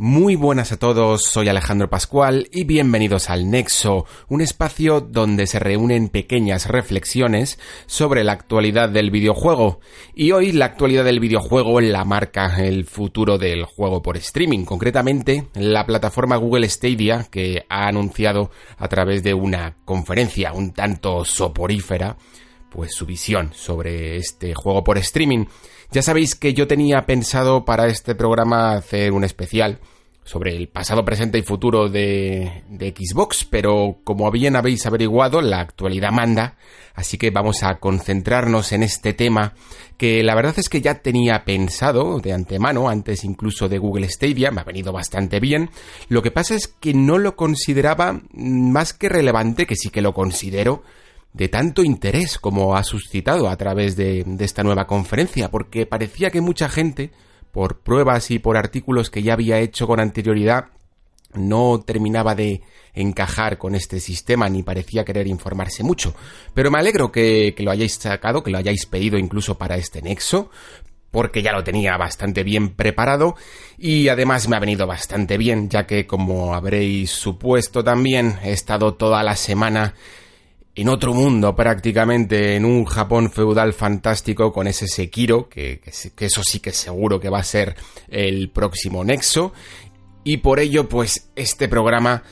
Muy buenas a todos, soy Alejandro Pascual y bienvenidos al Nexo, un espacio donde se reúnen pequeñas reflexiones sobre la actualidad del videojuego. Y hoy la actualidad del videojuego la marca el futuro del juego por streaming, concretamente la plataforma Google Stadia que ha anunciado a través de una conferencia un tanto soporífera pues su visión sobre este juego por streaming. Ya sabéis que yo tenía pensado para este programa hacer un especial sobre el pasado, presente y futuro de, Xbox, pero como bien habéis averiguado, la actualidad manda, así que vamos a concentrarnos en este tema que la verdad es que ya tenía pensado de antemano, antes incluso de Google Stadia, me ha venido bastante bien. Lo que pasa es que no lo consideraba más que relevante, que sí que lo considero, de tanto interés como ha suscitado a través de, esta nueva conferencia, porque parecía que mucha gente, por pruebas y por artículos que ya había hecho con anterioridad, no terminaba de encajar con este sistema ni parecía querer informarse mucho. Pero me alegro que, que lo hayáis sacado, que lo hayáis pedido incluso para este nexo, porque ya lo tenía bastante bien preparado y además me ha venido bastante bien, ya que como habréis supuesto también he estado toda la semana en otro mundo prácticamente, en un Japón feudal fantástico con ese Sekiro, que, eso sí que seguro que va a ser el próximo nexo. Y por ello, pues este programa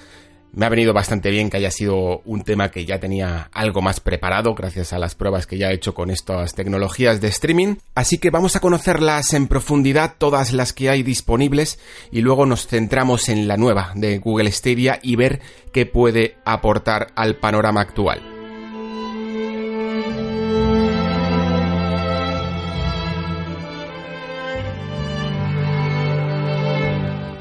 me ha venido bastante bien que haya sido un tema que ya tenía algo más preparado gracias a las pruebas que ya he hecho con estas tecnologías de streaming. Así que vamos a conocerlas en profundidad, todas las que hay disponibles, y luego nos centramos en la nueva de Google Stadia y ver qué puede aportar al panorama actual.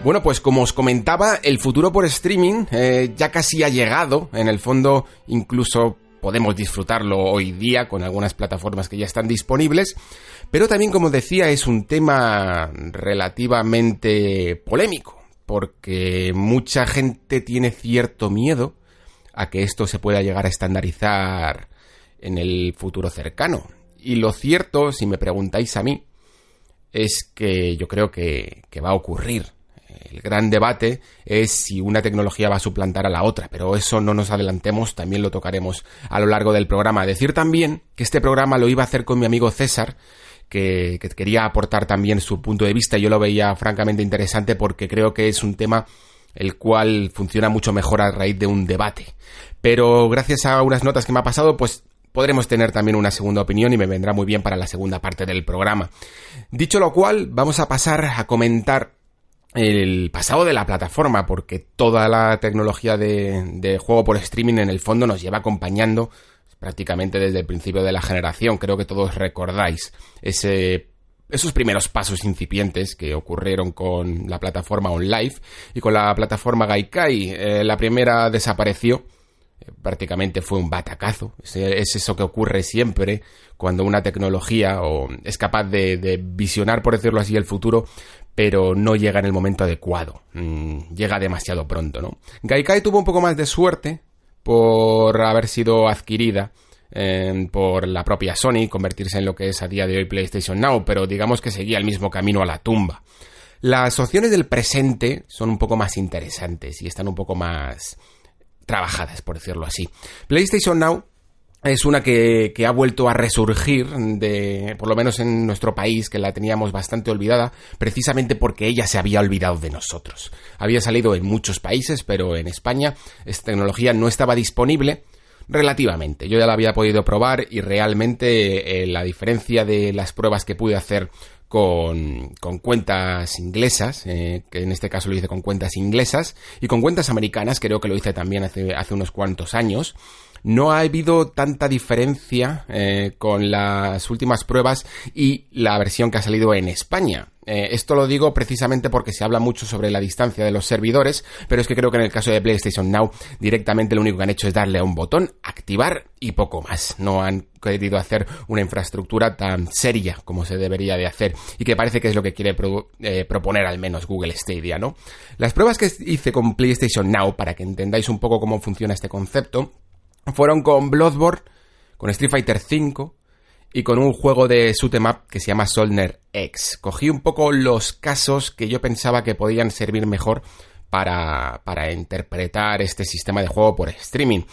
Bueno, pues como os comentaba, el futuro por streaming eh, ya casi ha llegado. En el fondo, incluso podemos disfrutarlo hoy día con algunas plataformas que ya están disponibles. Pero también, como decía, es un tema relativamente polémico. Porque mucha gente tiene cierto miedo a que esto se pueda llegar a estandarizar en el futuro cercano. Y lo cierto, si me preguntáis a mí, es que yo creo que, que va a ocurrir el gran debate es si una tecnología va a suplantar a la otra, pero eso no nos adelantemos, también lo tocaremos a lo largo del programa. Decir también que este programa lo iba a hacer con mi amigo César, que, que quería aportar también su punto de vista. Yo lo veía francamente interesante porque creo que es un tema el cual funciona mucho mejor a raíz de un debate. Pero gracias a unas notas que me ha pasado, pues podremos tener también una segunda opinión y me vendrá muy bien para la segunda parte del programa. Dicho lo cual, vamos a pasar a comentar el pasado de la plataforma, porque toda la tecnología de, de, juego por streaming en el fondo nos lleva acompañando prácticamente desde el principio de la generación. Creo que todos recordáis ese, esos primeros pasos incipientes que ocurrieron con la plataforma OnLive y con la plataforma Gaikai. Eh, la primera desapareció prácticamente fue un batacazo. Es, es, eso que ocurre siempre cuando una tecnología o es capaz de, de, visionar, por decirlo así, el futuro, pero no llega en el momento adecuado. Mm, llega demasiado pronto, ¿no? Gaikai tuvo un poco más de suerte por haber sido adquirida eh, por la propia Sony, convertirse en lo que es a día de hoy PlayStation Now, pero digamos que seguía el mismo camino a la tumba. Las opciones del presente son un poco más interesantes y están un poco más trabajadas, por decirlo así. PlayStation Now es una que, ha vuelto a resurgir de, por lo menos en nuestro país, que la teníamos bastante olvidada, precisamente porque ella se había olvidado de nosotros. Había salido en muchos países, pero en España esta tecnología no estaba disponible relativamente. Yo ya la había podido probar y realmente eh, la diferencia de las pruebas que pude hacer con, cuentas inglesas, eh, que en este caso lo hice con cuentas inglesas, y con cuentas americanas, creo que lo hice también hace unos cuantos años, no ha habido tanta diferencia eh, con las últimas pruebas y la versión que ha salido en España. Eh, esto lo digo precisamente porque se habla mucho sobre la distancia de los servidores, pero es que creo que en el caso de PlayStation Now directamente lo único que han hecho es darle a un botón, activar y poco más. No han querido hacer una infraestructura tan seria como se debería de hacer y que parece que es lo que quiere eh, proponer al menos Google Stadia, ¿no? Las pruebas que hice con PlayStation Now, para que entendáis un poco cómo funciona este concepto, fueron con Bloodborne, con Street Fighter V, y con un juego de shoot'em up que se llama Solner X. Cogí un poco los casos que yo pensaba que podían servir mejor para, para interpretar este sistema de juego por streaming.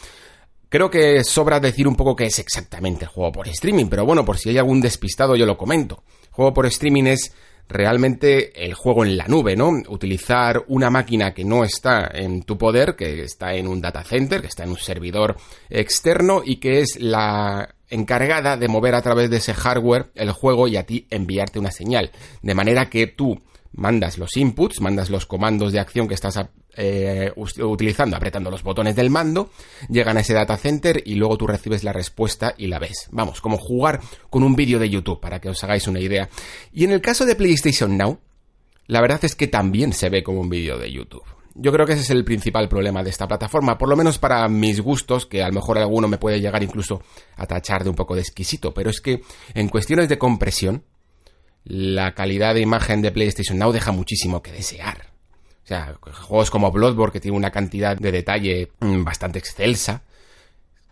Creo que sobra decir un poco qué es exactamente el juego por streaming, pero bueno, por si hay algún despistado yo lo comento. juego por streaming es realmente el juego en la nube, ¿no? Utilizar una máquina que no está en tu poder, que está en un data center, que está en un servidor externo y que es la encargada de mover a través de ese hardware el juego y a ti enviarte una señal. De manera que tú mandas los inputs, mandas los comandos de acción que estás eh, utilizando, apretando los botones del mando, llegan a ese data center y luego tú recibes la respuesta y la ves. Vamos, como jugar con un vídeo de YouTube, para que os hagáis una idea. Y en el caso de PlayStation Now, la verdad es que también se ve como un vídeo de YouTube. Yo creo que ese es el principal problema de esta plataforma, por lo menos para mis gustos, que a lo mejor alguno me puede llegar incluso a tachar de un poco de exquisito, pero es que en cuestiones de compresión, la calidad de imagen de PlayStation Now deja muchísimo que desear. O sea, juegos como Bloodborne, que tiene una cantidad de detalle mm, bastante excelsa,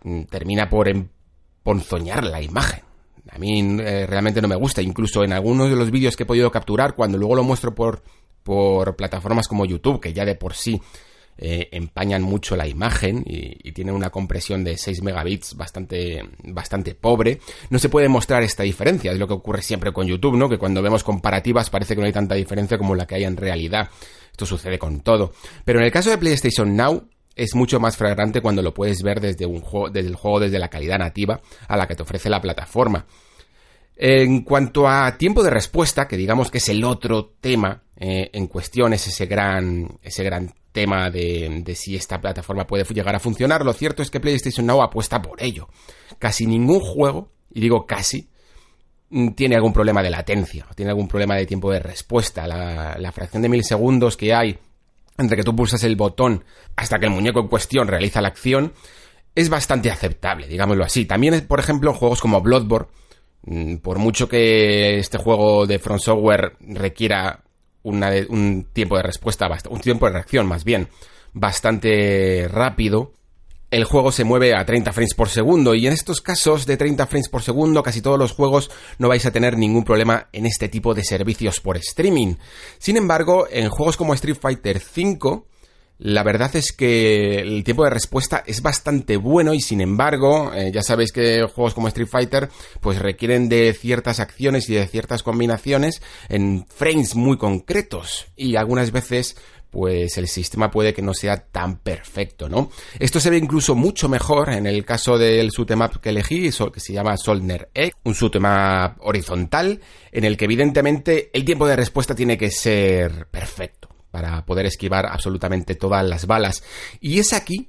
mm, termina por emponzoñar la imagen. A mí eh, realmente no me gusta. Incluso en algunos de los vídeos que he podido capturar, cuando luego lo muestro por, por plataformas como YouTube, que ya de por sí eh, empañan mucho la imagen y, tienen una compresión de 6 megabits bastante, bastante pobre, no se puede mostrar esta diferencia. Es lo que ocurre siempre con YouTube, ¿no? Que cuando vemos comparativas parece que no hay tanta diferencia como la que hay en realidad. Esto sucede con todo. Pero en el caso de PlayStation Now, es mucho más fragrante cuando lo puedes ver desde un juego, desde el juego, desde la calidad nativa a la que te ofrece la plataforma. En cuanto a tiempo de respuesta, que digamos que es el otro tema eh, en cuestión, es ese gran, ese gran tema de, de, si esta plataforma puede llegar a funcionar, lo cierto es que PlayStation Now apuesta por ello. Casi ningún juego, y digo casi, mm, tiene algún problema de latencia, tiene algún problema de tiempo de respuesta. La, la fracción de mil segundos que hay entre que tú pulsas el botón hasta que el muñeco en cuestión realiza la acción es bastante aceptable, digámoslo así. También, por ejemplo, en juegos como Bloodborne, por mucho que este juego de Front Software requiera un tiempo de respuesta, un tiempo de reacción más bien, bastante rápido, el juego se mueve a 30 frames por segundo y en estos casos de 30 frames por segundo casi todos los juegos no vais a tener ningún problema en este tipo de servicios por streaming. Sin embargo, en juegos como Street Fighter V la verdad es que el tiempo de respuesta es bastante bueno y sin embargo, eh, ya sabéis que juegos como Street Fighter pues requieren de ciertas acciones y de ciertas combinaciones en frames muy concretos y algunas veces pues el sistema puede que no sea tan perfecto, ¿no? Esto se ve incluso mucho mejor en el caso del shoot'em que elegí, que se llama Solner Egg, un shoot'em horizontal, en el que evidentemente el tiempo de respuesta tiene que ser perfecto para poder esquivar absolutamente todas las balas. Y es aquí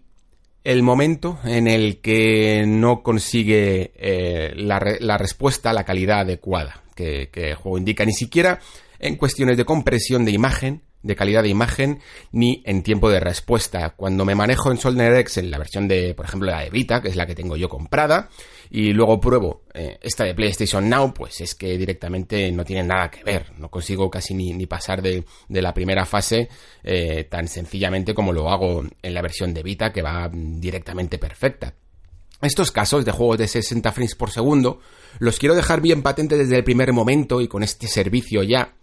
el momento en el que no consigue eh, la, la, respuesta, la calidad adecuada que, que el juego indica, ni siquiera en cuestiones de compresión de imagen, de calidad de imagen ni en tiempo de respuesta. Cuando me manejo en Solner X en la versión de, por ejemplo, la de Vita, que es la que tengo yo comprada, y luego pruebo eh, esta de PlayStation Now, pues es que directamente no tiene nada que ver. No consigo casi ni, ni pasar de, de, la primera fase eh, tan sencillamente como lo hago en la versión de Vita, que va directamente perfecta. Estos casos de juegos de 60 frames por segundo los quiero dejar bien patente desde el primer momento y con este servicio ya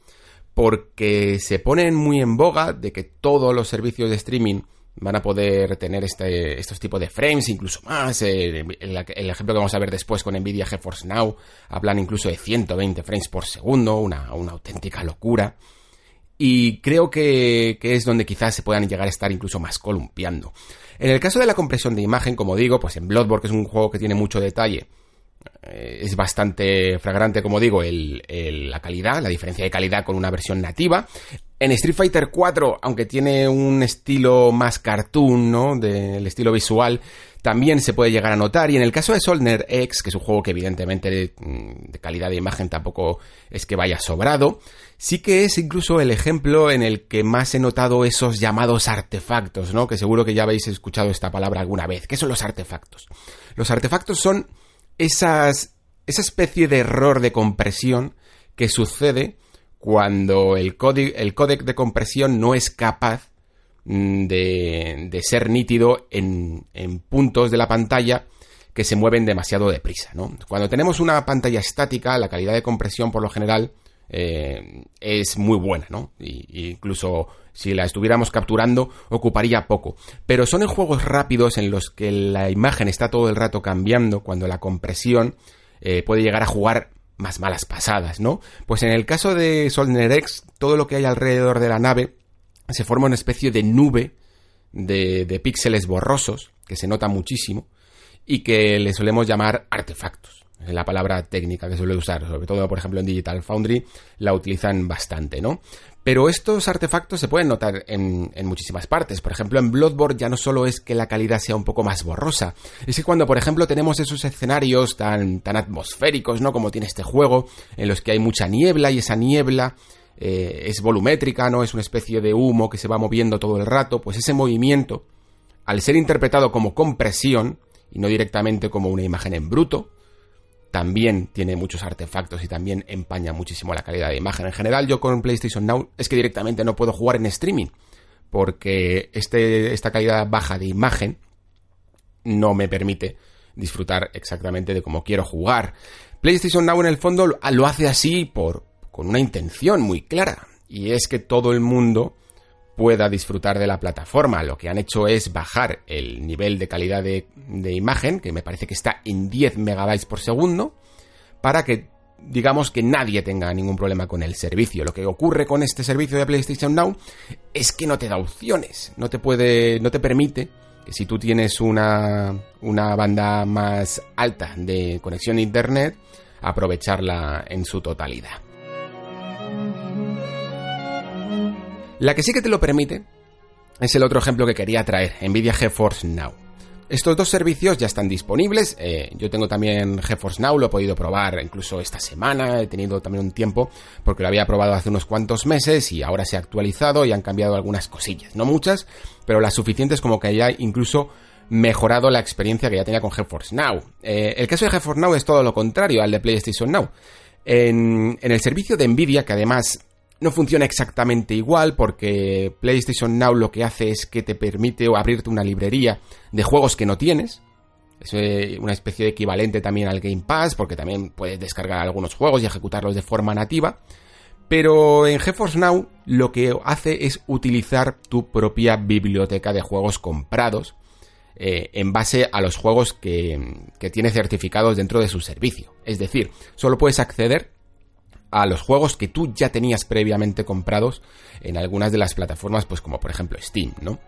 porque se ponen muy en boga de que todos los servicios de streaming van a poder tener este, estos tipos de frames, incluso más. Eh, el, ejemplo que vamos a ver después con Nvidia GeForce Now, hablan incluso de 120 frames por segundo, una, una auténtica locura. Y creo que, que, es donde quizás se puedan llegar a estar incluso más columpiando. En el caso de la compresión de imagen, como digo, pues en Bloodborne, que es un juego que tiene mucho detalle, es bastante fragrante, como digo, la calidad, la diferencia de calidad con una versión nativa. En Street Fighter 4, aunque tiene un estilo más cartoon, ¿no? Del estilo visual, también se puede llegar a notar. Y en el caso de Solner X, que es un juego que evidentemente de, mm, de, calidad de imagen tampoco es que vaya sobrado, sí que es incluso el ejemplo en el que más he notado esos llamados artefactos, ¿no? Que seguro que ya habéis escuchado esta palabra alguna vez. ¿Qué son los artefactos? Los artefactos son esas, esa especie de error de compresión que sucede cuando el, el códec de compresión no es capaz mm, de, de ser nítido en, en, puntos de la pantalla que se mueven demasiado deprisa. ¿no? Cuando tenemos una pantalla estática, la calidad de compresión por lo general eh, es muy buena, ¿no? Incluso si la estuviéramos capturando ocuparía poco. Pero son en juegos rápidos en los que la imagen está todo el rato cambiando, cuando la compresión eh, puede llegar a jugar más malas pasadas, ¿no? Pues en el caso de Solner X, todo lo que hay alrededor de la nave se forma una especie de nube de, de píxeles borrosos, que se nota muchísimo, y que le solemos llamar artefactos. Es la palabra técnica que suele usar, sobre todo, por ejemplo, en Digital Foundry la utilizan bastante, ¿no? Pero estos artefactos se pueden notar en, en, muchísimas partes. Por ejemplo, en Bloodborne ya no solo es que la calidad sea un poco más borrosa, es que cuando, por ejemplo, tenemos esos escenarios tan, tan atmosféricos, ¿no? Como tiene este juego, en los que hay mucha niebla y esa niebla eh, es volumétrica, ¿no? Es una especie de humo que se va moviendo todo el rato, pues ese movimiento, al ser interpretado como compresión y no directamente como una imagen en bruto, también tiene muchos artefactos y también empaña muchísimo la calidad de imagen. En general, yo con PlayStation Now es que directamente no puedo jugar en streaming, porque este, esta calidad baja de imagen no me permite disfrutar exactamente de cómo quiero jugar. PlayStation Now en el fondo lo hace así por, con una intención muy clara, y es que todo el mundo pueda disfrutar de la plataforma. Lo que han hecho es bajar el nivel de calidad de, imagen, que me parece que está en 10 megabytes por segundo, para que digamos que nadie tenga ningún problema con el servicio. Lo que ocurre con este servicio de PlayStation Now es que no te da opciones, no te puede, no te permite que si tú tienes una, una banda más alta de conexión a internet, aprovecharla en su totalidad. La que sí que te lo permite es el otro ejemplo que quería traer, Nvidia GeForce Now. Estos dos servicios ya están disponibles. Eh, yo tengo también GeForce Now, lo he podido probar incluso esta semana. He tenido también un tiempo porque lo había probado hace unos cuantos meses y ahora se ha actualizado y han cambiado algunas cosillas. No muchas, pero las suficientes como que haya incluso mejorado la experiencia que ya tenía con GeForce Now. Eh, el caso de GeForce Now es todo lo contrario al de PlayStation Now. En, en el servicio de Nvidia, que además no funciona exactamente igual porque PlayStation Now lo que hace es que te permite abrirte una librería de juegos que no tienes. Es eh, una especie de equivalente también al Game Pass porque también puedes descargar algunos juegos y ejecutarlos de forma nativa. Pero en GeForce Now lo que hace es utilizar tu propia biblioteca de juegos comprados eh, en base a los juegos que, que tiene certificados dentro de su servicio. Es decir, solo puedes acceder a los juegos que tú ya tenías previamente comprados en algunas de las plataformas, pues como por ejemplo Steam, ¿no?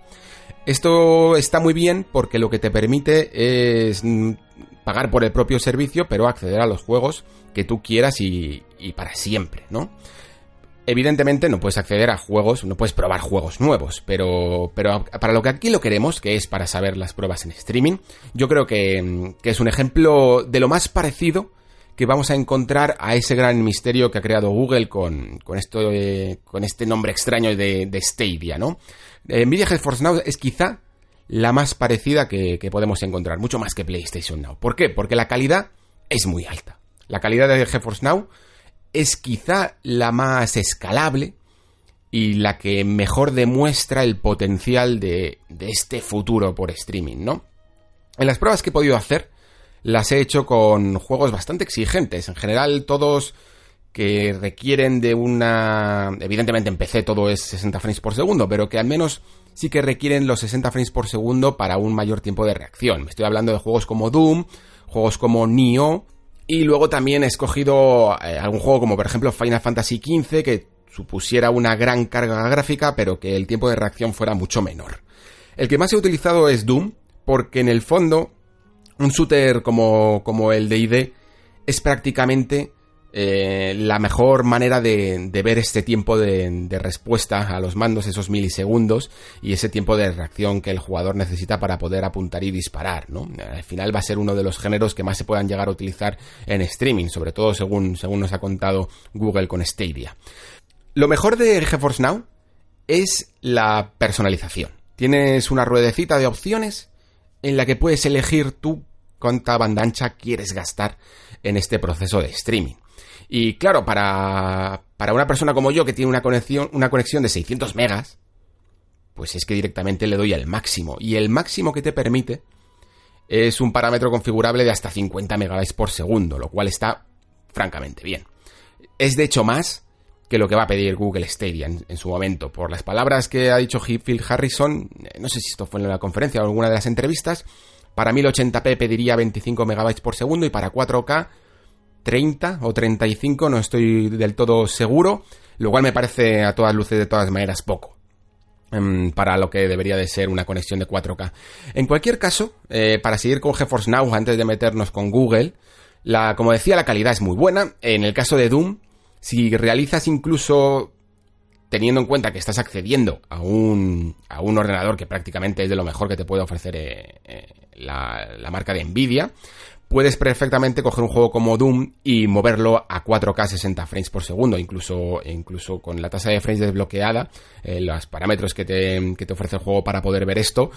Esto está muy bien porque lo que te permite es mm, pagar por el propio servicio, pero acceder a los juegos que tú quieras y, y para siempre, ¿no? Evidentemente no puedes acceder a juegos, no puedes probar juegos nuevos, pero, pero para lo que aquí lo queremos, que es para saber las pruebas en streaming, yo creo que, que es un ejemplo de lo más parecido que vamos a encontrar a ese gran misterio que ha creado Google con, con, esto, con este nombre extraño de, de Stadia, ¿no? Eh, Nvidia GeForce Now es quizá la más parecida que, podemos encontrar, mucho más que PlayStation Now. ¿Por qué? Porque la calidad es muy alta. La calidad de GeForce Now es quizá la más escalable y la que mejor demuestra el potencial de, de este futuro por streaming, ¿no? En las pruebas que he podido hacer, las he hecho con juegos bastante exigentes. En general, todos que requieren de una... Evidentemente en PC todo es 60 frames por segundo, pero que al menos sí que requieren los 60 frames por segundo para un mayor tiempo de reacción. Me estoy hablando de juegos como Doom, juegos como Nioh, y luego también he escogido eh, algún juego como por ejemplo Final Fantasy XV que supusiera una gran carga gráfica, pero que el tiempo de reacción fuera mucho menor. El que más he utilizado es Doom, porque en el fondo un shooter como, como el de ID es prácticamente eh, la mejor manera de, ver este tiempo de, respuesta a los mandos, esos milisegundos y ese tiempo de reacción que el jugador necesita para poder apuntar y disparar, ¿no? Al final va a ser uno de los géneros que más se puedan llegar a utilizar en streaming, sobre todo según, según nos ha contado Google con Stadia. Lo mejor de GeForce Now es la personalización. Tienes una ruedecita de opciones en la que puedes elegir tú cuánta banda ancha quieres gastar en este proceso de streaming. Y claro, para, para una persona como yo que tiene una conexión, una conexión de 600 megas, pues es que directamente le doy el máximo. Y el máximo que te permite es un parámetro configurable de hasta 50 megabytes por segundo, lo cual está francamente bien. Es de hecho más que lo que va a pedir Google Stadia en, su momento. Por las palabras que ha dicho Phil Harrison, no sé si esto fue en la conferencia o en alguna de las entrevistas, para 1080p pediría 25 megabytes por segundo y para 4K 30 o 35, no estoy del todo seguro, lo cual me parece a todas luces de todas maneras poco em, para lo que debería de ser una conexión de 4K. En cualquier caso, eh, para seguir con GeForce Now antes de meternos con Google, como decía, la calidad es muy buena. En el caso de Doom, si realizas incluso teniendo en cuenta que estás accediendo a un, a un ordenador que prácticamente es de lo mejor que te puede ofrecer eh, eh, la, la, marca de Nvidia, puedes perfectamente coger un juego como Doom y moverlo a 4K 60 frames por segundo, incluso, incluso con la tasa de frames desbloqueada, eh, los parámetros que te, que te, ofrece el juego para poder ver esto,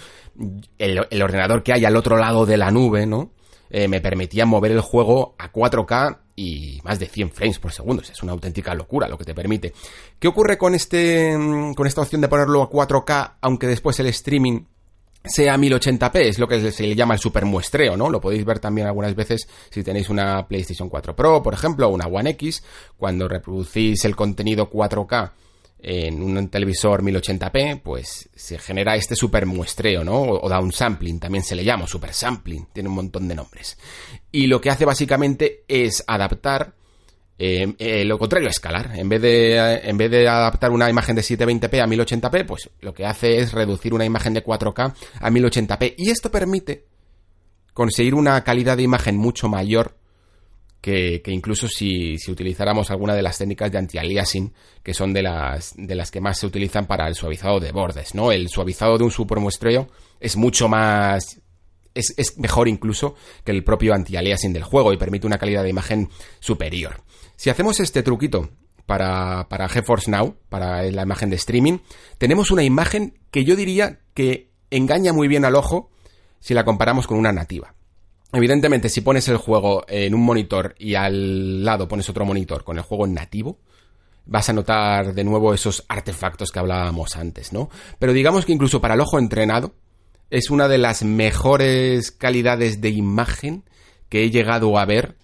el, ordenador que hay al otro lado de la nube, ¿no? Eh, me permitía mover el juego a 4K y más de 100 frames por segundo. Es una auténtica locura lo que te permite. ¿Qué ocurre con este, con esta opción de ponerlo a 4K, aunque después el streaming sea 1080p, es lo que se le llama el supermuestreo, ¿no? Lo podéis ver también algunas veces si tenéis una PlayStation 4 Pro, por ejemplo, o una One X, cuando reproducís el contenido 4K en un televisor 1080p, pues se genera este supermuestreo, ¿no? O, downsampling, también se le llama, supersampling, tiene un montón de nombres. Y lo que hace básicamente es adaptar eh, eh, lo contrario, escalar. En vez, de, en vez de adaptar una imagen de 720p a 1080p, pues lo que hace es reducir una imagen de 4K a 1080p. Y esto permite conseguir una calidad de imagen mucho mayor que, incluso si, utilizáramos alguna de las técnicas de anti-aliasing, que son de las, de las que más se utilizan para el suavizado de bordes, ¿no? El suavizado de un supermuestreo es mucho más es, es, mejor incluso que el propio anti-aliasing del juego y permite una calidad de imagen superior. Si hacemos este truquito para, para GeForce Now, para la imagen de streaming, tenemos una imagen que yo diría que engaña muy bien al ojo si la comparamos con una nativa. Evidentemente, si pones el juego en un monitor y al lado pones otro monitor con el juego nativo, vas a notar de nuevo esos artefactos que hablábamos antes, ¿no? Pero digamos que incluso para el ojo entrenado es una de las mejores calidades de imagen que he llegado a ver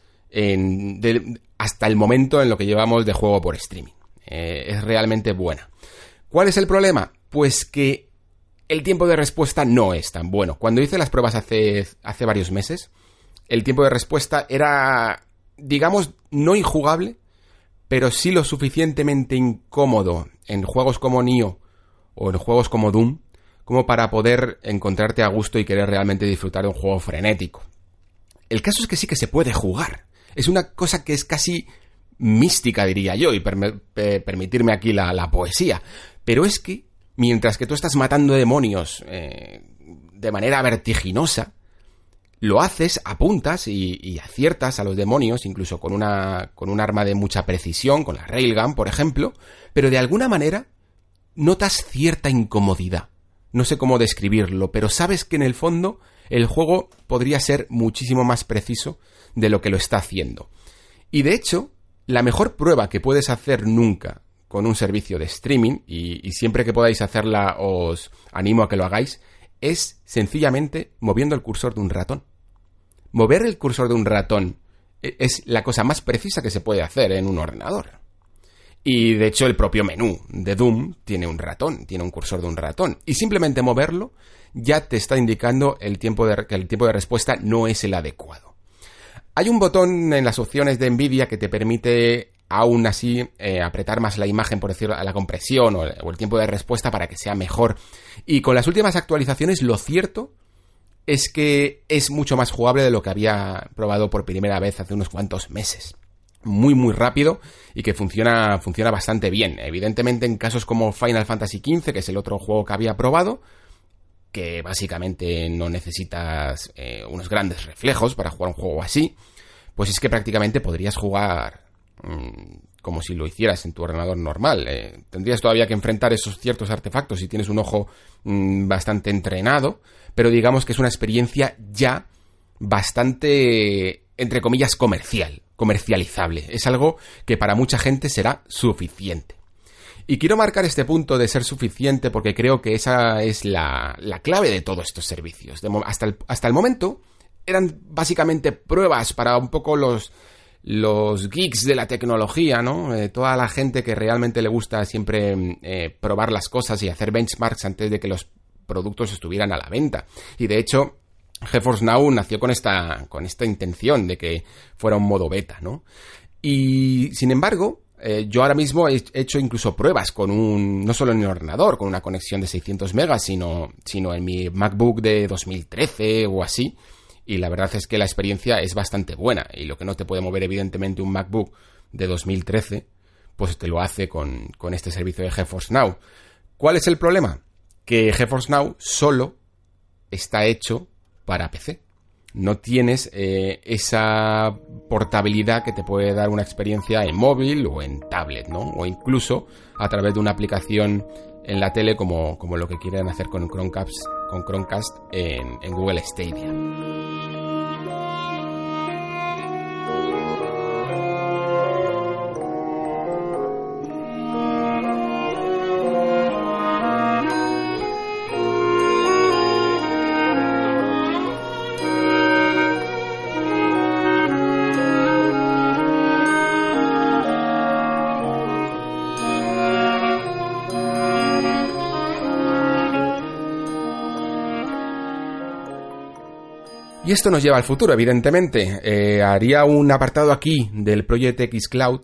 hasta el momento en lo que llevamos de juego por streaming. Eh, es realmente buena. ¿Cuál es el problema? Pues que el tiempo de respuesta no es tan bueno. Cuando hice las pruebas hace, hace varios meses, el tiempo de respuesta era, digamos, no injugable, pero sí lo suficientemente incómodo en juegos como Nioh o en juegos como Doom, como para poder encontrarte a gusto y querer realmente disfrutar de un juego frenético. El caso es que sí que se puede jugar es una cosa que es casi mística, diría yo, y permitirme aquí la, poesía. Pero es que, mientras que tú estás matando demonios eh, de manera vertiginosa, lo haces, apuntas y, y, aciertas a los demonios, incluso con una, con un arma de mucha precisión, con la Railgun, por ejemplo, pero de alguna manera notas cierta incomodidad. No sé cómo describirlo, pero sabes que en el fondo el juego podría ser muchísimo más preciso de lo que lo está haciendo. Y de hecho, la mejor prueba que puedes hacer nunca con un servicio de streaming, y, siempre que podáis hacerla os animo a que lo hagáis, es sencillamente moviendo el cursor de un ratón. Mover el cursor de un ratón e, es la cosa más precisa que se puede hacer en un ordenador. Y de hecho el propio menú de Doom tiene un ratón, tiene un cursor de un ratón. Y simplemente moverlo ya te está indicando el tiempo de, que el tiempo de respuesta no es el adecuado. Hay un botón en las opciones de Nvidia que te permite aún así eh, apretar más la imagen, por decirlo, a la compresión o, el tiempo de respuesta para que sea mejor. Y con las últimas actualizaciones, lo cierto es que es mucho más jugable de lo que había probado por primera vez hace unos cuantos meses. Muy muy rápido y que funciona, funciona bastante bien. Evidentemente en casos como Final Fantasy XV, que es el otro juego que había probado, que básicamente no necesitas eh, unos grandes reflejos para jugar un juego así, pues es que prácticamente podrías jugar como si lo hicieras en tu ordenador normal. Eh, tendrías todavía que enfrentar esos ciertos artefactos si tienes un ojo mm, bastante entrenado, pero digamos que es una experiencia ya bastante, entre comillas, comercial, comercializable. Es algo que para mucha gente será suficiente. Y quiero marcar este punto de ser suficiente porque creo que esa es la, clave de todos estos servicios. hasta, el, hasta el momento eran básicamente pruebas para un poco los, los geeks de la tecnología, ¿no? Eh, toda la gente que realmente le gusta siempre eh, probar las cosas y hacer benchmarks antes de que los productos estuvieran a la venta. Y de hecho, GeForce Now nació con esta, con esta intención de que fuera un modo beta, ¿no? Y sin embargo, eh, yo ahora mismo he hecho incluso pruebas con un, no solo en mi ordenador, con una conexión de 600 megas, sino, sino en mi MacBook de 2013 o así. Y la verdad es que la experiencia es bastante buena. Y lo que no te puede mover evidentemente un MacBook de 2013, pues te lo hace con, con este servicio de GeForce Now. ¿Cuál es el problema? Que GeForce Now solo está hecho para PC no tienes eh, esa portabilidad que te puede dar una experiencia en móvil o en tablet, ¿no? O incluso a través de una aplicación en la tele como, como lo que quieren hacer con Chromecast, con en, en Google Stadia. Y esto nos lleva al futuro, evidentemente. Eh, haría un apartado aquí del Project X Cloud,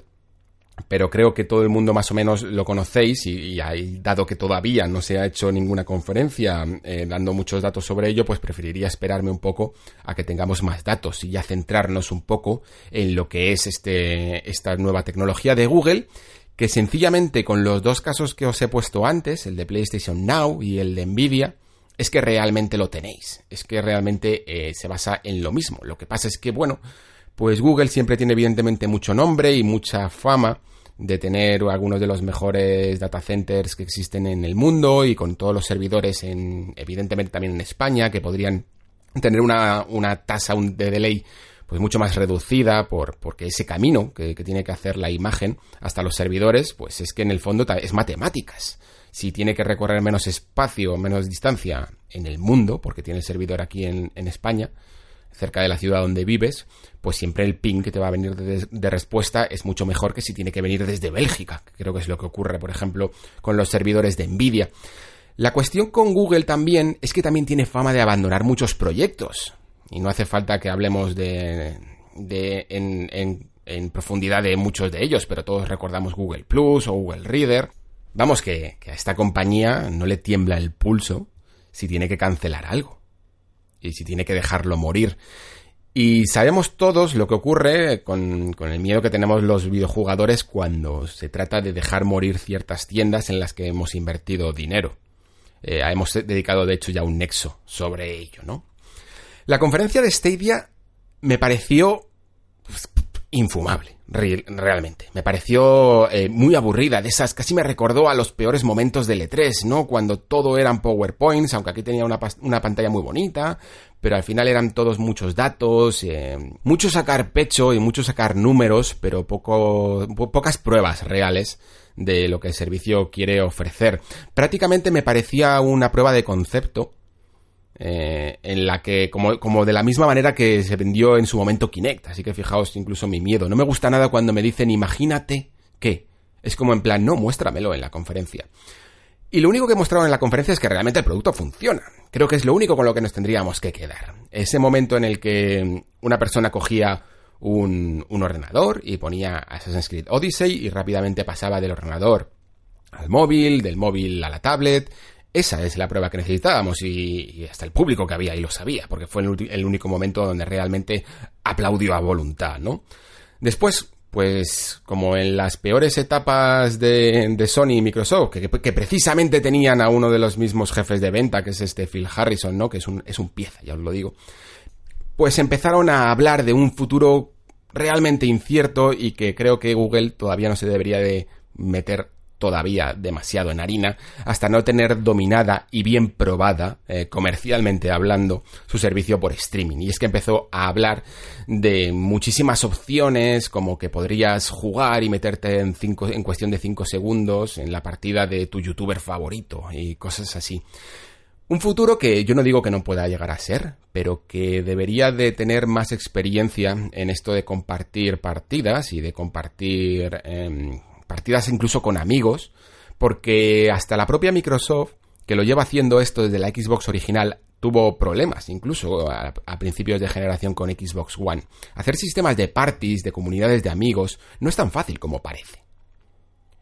pero creo que todo el mundo más o menos lo conocéis y, dado que todavía no se ha hecho ninguna conferencia eh, dando muchos datos sobre ello, pues preferiría esperarme un poco a que tengamos más datos y ya centrarnos un poco en lo que es este, esta nueva tecnología de Google que sencillamente con los dos casos que os he puesto antes, el de PlayStation Now y el de Nvidia, es que realmente lo tenéis, es que realmente eh, se basa en lo mismo. Lo que pasa es que, bueno, pues Google siempre tiene evidentemente mucho nombre y mucha fama de tener algunos de los mejores data centers que existen en el mundo y con todos los servidores en, evidentemente también en España, que podrían tener una, una tasa de delay pues mucho más reducida por, porque ese camino que, que, tiene que hacer la imagen hasta los servidores, pues es que en el fondo es matemáticas si tiene que recorrer menos espacio, menos distancia en el mundo, porque tiene el servidor aquí en, España, cerca de la ciudad donde vives, pues siempre el ping que te va a venir de, respuesta es mucho mejor que si tiene que venir desde Bélgica, que creo que es lo que ocurre, por ejemplo, con los servidores de Nvidia. La cuestión con Google también es que también tiene fama de abandonar muchos proyectos. Y no hace falta que hablemos de, de en, en profundidad de muchos de ellos, pero todos recordamos Google Plus o Google Reader. Vamos, que, a esta compañía no le tiembla el pulso si tiene que cancelar algo. Y si tiene que dejarlo morir. Y sabemos todos lo que ocurre con, el miedo que tenemos los videojugadores cuando se trata de dejar morir ciertas tiendas en las que hemos invertido dinero. Eh, hemos dedicado, de hecho, ya un nexo sobre ello, ¿no? La conferencia de Stadia me pareció infumable realmente. Me pareció eh, muy aburrida, de esas, casi me recordó a los peores momentos del E3, ¿no? Cuando todo eran PowerPoints, aunque aquí tenía una, una pantalla muy bonita, pero al final eran todos muchos datos, eh, mucho sacar pecho y mucho sacar números, pero poco, pocas pruebas reales de lo que el servicio quiere ofrecer. Prácticamente me parecía una prueba de concepto, eh, en la que, como, como de la misma manera que se vendió en su momento Kinect, así que fijaos incluso mi miedo. No me gusta nada cuando me dicen imagínate que. Es como en plan, no, muéstramelo en la conferencia. Y lo único que mostraron en la conferencia es que realmente el producto funciona. Creo que es lo único con lo que nos tendríamos que quedar. Ese momento en el que una persona cogía un, un ordenador y ponía Assassin's Creed Odyssey y rápidamente pasaba del ordenador al móvil, del móvil a la tablet, Esa es la prueba que necesitábamos y, hasta el público que había ahí lo sabía, porque fue el, único momento donde realmente aplaudió a voluntad, ¿no? Después, pues como en las peores etapas de, Sony y Microsoft, que, precisamente tenían a uno de los mismos jefes de venta, que es este Phil Harrison, ¿no? Que es un, es un pieza, ya os lo digo. Pues empezaron a hablar de un futuro realmente incierto y que creo que Google todavía no se debería de meter todavía demasiado en harina hasta no tener dominada y bien probada, eh, comercialmente hablando, su servicio por streaming. Y es que empezó a hablar de muchísimas opciones, como que podrías jugar y meterte en, cinco, en cuestión de 5 segundos en la partida de tu youtuber favorito y cosas así. Un futuro que yo no digo que no pueda llegar a ser, pero que debería de tener más experiencia en esto de compartir partidas y de compartir em, partidas incluso con amigos, porque hasta la propia Microsoft, que lo lleva haciendo esto desde la Xbox original, tuvo problemas, incluso a, principios de generación con Xbox One. Hacer sistemas de parties, de comunidades de amigos, no es tan fácil como parece.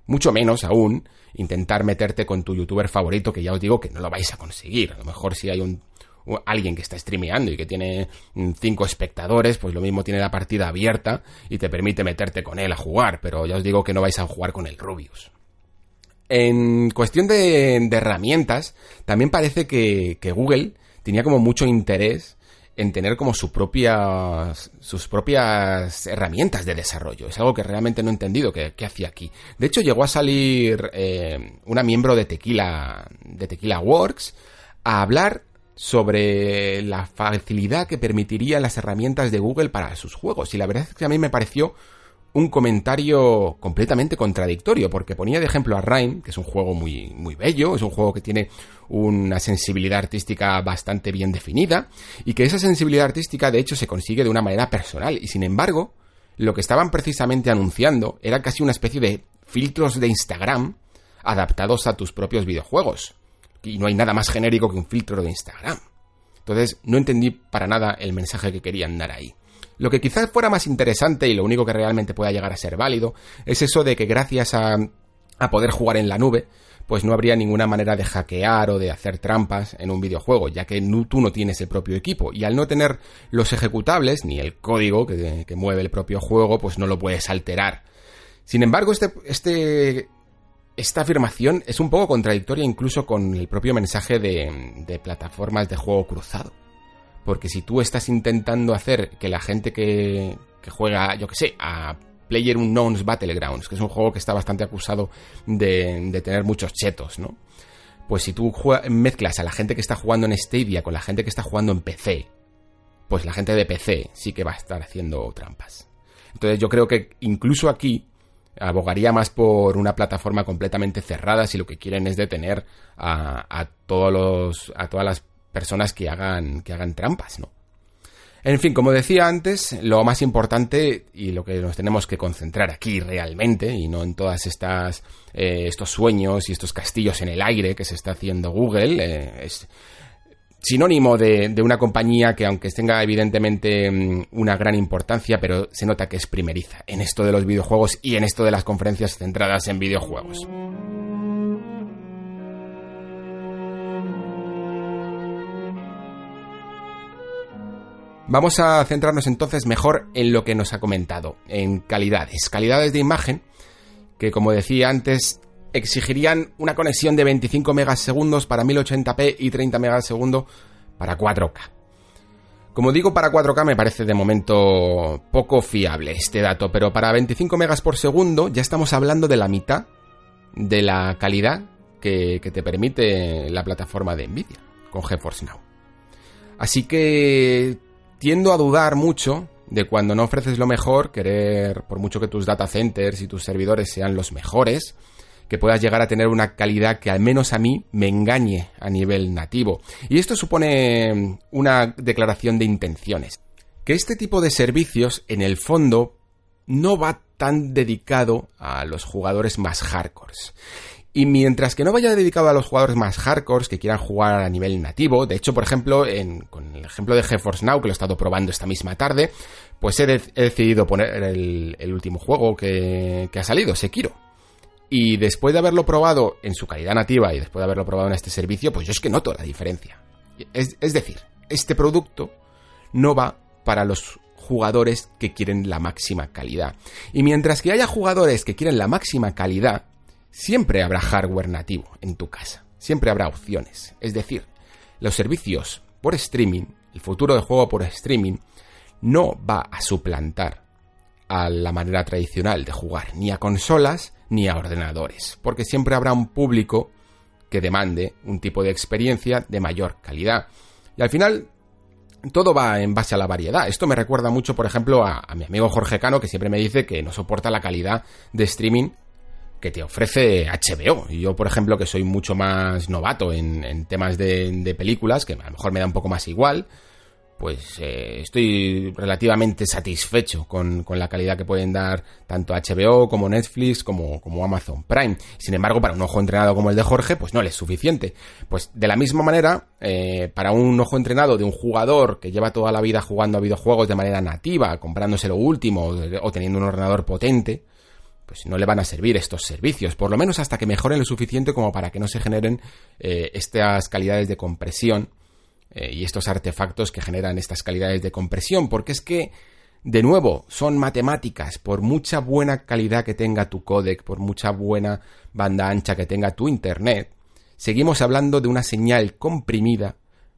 Mucho menos aún intentar meterte con tu youtuber favorito, que ya os digo que no lo vais a conseguir. A lo mejor si hay un, alguien que está streameando y que tiene mm, cinco espectadores, pues lo mismo tiene la partida abierta y te permite meterte con él a jugar, pero ya os digo que no vais a jugar con el Rubius. En cuestión de, herramientas, también parece que, Google tenía como mucho interés en tener como sus propias herramientas de desarrollo. Es algo que realmente no he entendido qué hacía aquí. De hecho, llegó a salir eh, una miembro de Tequila, de Tequila Works a hablar sobre la facilidad que permitirían las herramientas de Google para sus juegos. Y la verdad es que a mí me pareció un comentario completamente contradictorio, porque ponía de ejemplo a Rhyme, que es un juego muy, muy bello, es un juego que tiene una sensibilidad artística bastante bien definida, y que esa sensibilidad artística de hecho se consigue de una manera personal, y sin embargo, lo que estaban precisamente anunciando era casi una especie de filtros de Instagram adaptados a tus propios videojuegos y no hay nada más genérico que un filtro de Instagram. Entonces no entendí para nada el mensaje que querían dar ahí. Lo que quizás fuera más interesante y lo único que realmente pueda llegar a ser válido es eso de que gracias a, a poder jugar en la nube, pues no habría ninguna manera de hackear o de hacer trampas en un videojuego, ya que tú no tienes el propio equipo. Y al no tener los ejecutables, ni el código que, que mueve el propio juego, pues no lo puedes alterar. Sin embargo, este, este esta afirmación es un poco contradictoria incluso con el propio mensaje de, plataformas de juego cruzado. Porque si tú estás intentando hacer que la gente que, juega, yo que sé, a Player Unknown's Battlegrounds, que es un juego que está bastante acusado de, tener muchos chetos, ¿no? Pues si tú mezclas a la gente que está jugando en Stadia con la gente que está jugando en PC, pues la gente de PC sí que va a estar haciendo trampas. Entonces yo creo que incluso aquí abogaría más por una plataforma completamente cerrada si lo que quieren es detener a, todos los a todas las personas que hagan que hagan trampas, ¿no? En fin, como decía antes, lo más importante y lo que nos tenemos que concentrar aquí realmente y no en todas estas eh, estos sueños y estos castillos en el aire que se está haciendo Google eh, es sinónimo de, una compañía que aunque tenga evidentemente mm, una gran importancia, pero se nota que es primeriza en esto de los videojuegos y en esto de las conferencias centradas en videojuegos. Vamos a centrarnos entonces mejor en lo que nos ha comentado, en calidades. Calidades de imagen que, como decía antes, exigirían una conexión de 25 megasegundos para 1080p y 30 megasegundos para 4K. Como digo, para 4K me parece de momento poco fiable este dato, pero para 25 megas por segundo ya estamos hablando de la mitad de la calidad que, que te permite la plataforma de Nvidia con GeForce Now. Así que tiendo a dudar mucho de cuando no ofreces lo mejor, querer, por mucho que tus data centers y tus servidores sean los mejores, que puedas llegar a tener una calidad que al menos a mí me engañe a nivel nativo. Y esto supone mm, una declaración de intenciones. Que este tipo de servicios, en el fondo, no va tan dedicado a los jugadores más hardcores. Y mientras que no vaya dedicado a los jugadores más hardcores que quieran jugar a nivel nativo, de hecho, por ejemplo, con el ejemplo de GeForce Now, que lo he estado probando esta misma tarde, pues he, decidido poner el, último juego que, que ha salido, Sekiro Y después de haberlo probado en su calidad nativa y después de haberlo probado en este servicio, pues yo es que noto la diferencia. Es, es decir, este producto no va para los jugadores que quieren la máxima calidad. Y mientras que haya jugadores que quieren la máxima calidad, siempre habrá hardware nativo en tu casa. Siempre habrá opciones. Es decir, los servicios por streaming, el futuro del juego por streaming, no va a suplantar a la manera tradicional de jugar, ni a consolas ni a ordenadores, porque siempre habrá un público que demande un tipo de experiencia de mayor calidad. Y al final, todo va en base a la variedad. Esto me recuerda mucho, por ejemplo, a, mi amigo Jorge Cano, que siempre me dice que no soporta la calidad de streaming que te ofrece HBO. Y yo, por ejemplo, que soy mucho más novato en, temas de, de, películas, que a lo mejor me da un poco más igual, pues eh, estoy relativamente satisfecho con, la calidad que pueden dar tanto HBO como Netflix como, como, Amazon Prime. Sin embargo, para un ojo entrenado como el de Jorge, pues no le es suficiente. Pues de la misma manera, eh, para un ojo entrenado de un jugador que lleva toda la vida jugando a videojuegos de manera nativa, comprándose lo último o teniendo un ordenador potente, pues no le van a servir estos servicios, por lo menos hasta que mejoren lo suficiente como para que no se generen eh, estas calidades de compresión eh, y estos artefactos que generan estas calidades de compresión, porque es que, de nuevo, son matemáticas, por mucha buena calidad que tenga tu codec, por mucha buena banda ancha que tenga tu Internet, seguimos hablando de una señal comprimida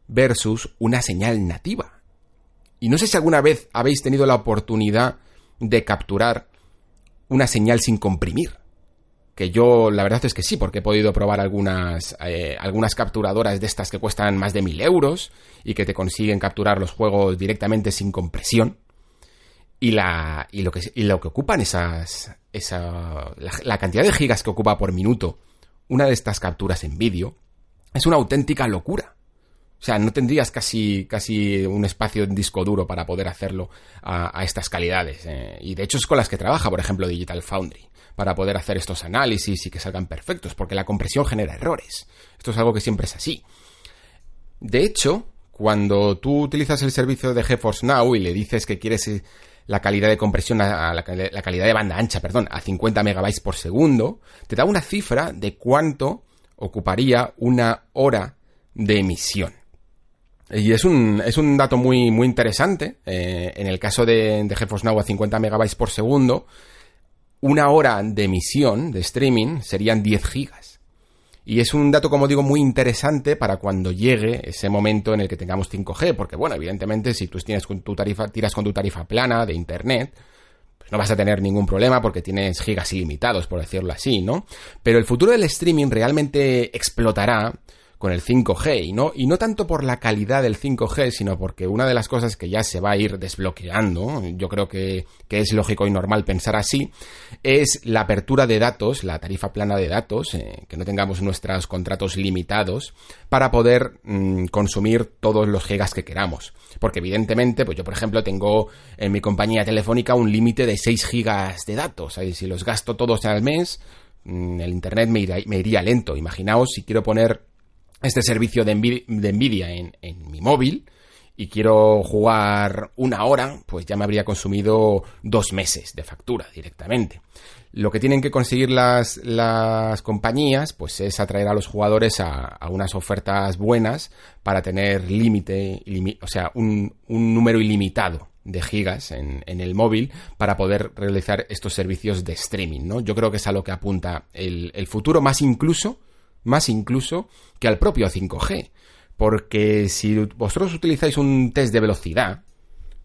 versus una señal nativa. Y no sé si alguna vez habéis tenido la oportunidad de capturar una señal sin comprimir que yo la verdad es que sí, porque he podido probar algunas, eh, algunas capturadoras de estas que cuestan más de mil euros y que te consiguen capturar los juegos directamente sin compresión. Y, la, y, lo, que, y lo que ocupan esas, esa, la, cantidad de gigas que ocupa por minuto una de estas capturas en vídeo es una auténtica locura. Sea, no tendrías casi, casi un espacio en disco duro para poder hacerlo a, estas calidades. Eh. Y de hecho es con las que trabaja, por ejemplo, Digital Foundry para poder hacer estos análisis y que salgan perfectos, porque la compresión genera errores. Esto es algo que siempre es así. De hecho, cuando tú utilizas el servicio de GeForce Now y le dices que quieres eh, la calidad de compresión, a la, calidad de banda ancha, perdón, a 50 megabytes por segundo, te da una cifra de cuánto ocuparía una hora de emisión. Y es un, es un dato muy, muy interesante. Eh, en el caso de, de GeForce Now a 50 megabytes por segundo, una hora de emisión, de streaming, serían 10 gigas. Y es un dato, como digo, muy interesante para cuando llegue ese momento en el que tengamos 5G, porque bueno, evidentemente si tú tienes con tu tarifa, tiras con tu tarifa plana de internet, pues no vas a tener ningún problema porque tienes gigas ilimitados, por decirlo así, ¿no? Pero el futuro del streaming realmente explotará con el 5G y no, y no tanto por la calidad del 5G, sino porque una de las cosas que ya se va a ir desbloqueando, yo creo que, es lógico y normal pensar así, es la apertura de datos, la tarifa plana de datos, eh, que no tengamos nuestros contratos limitados para poder mm, consumir todos los gigas que queramos. Porque evidentemente, pues yo por ejemplo tengo en mi compañía telefónica un límite de 6 gigas de datos, si los gasto todos al mes, mm, el internet me iría lento. Imaginaos si quiero poner este servicio de, Nvidia en, mi móvil y quiero jugar una hora, pues ya me habría consumido dos meses de factura directamente. Lo que tienen que conseguir las, las compañías, pues es atraer a los jugadores a, unas ofertas buenas para tener límite, o sea, un, número ilimitado de gigas en, el móvil para poder realizar estos servicios de streaming, ¿no? Yo creo que es a lo que apunta el, el futuro, más incluso más incluso que al propio 5G. Porque si vosotros utilizáis un test de velocidad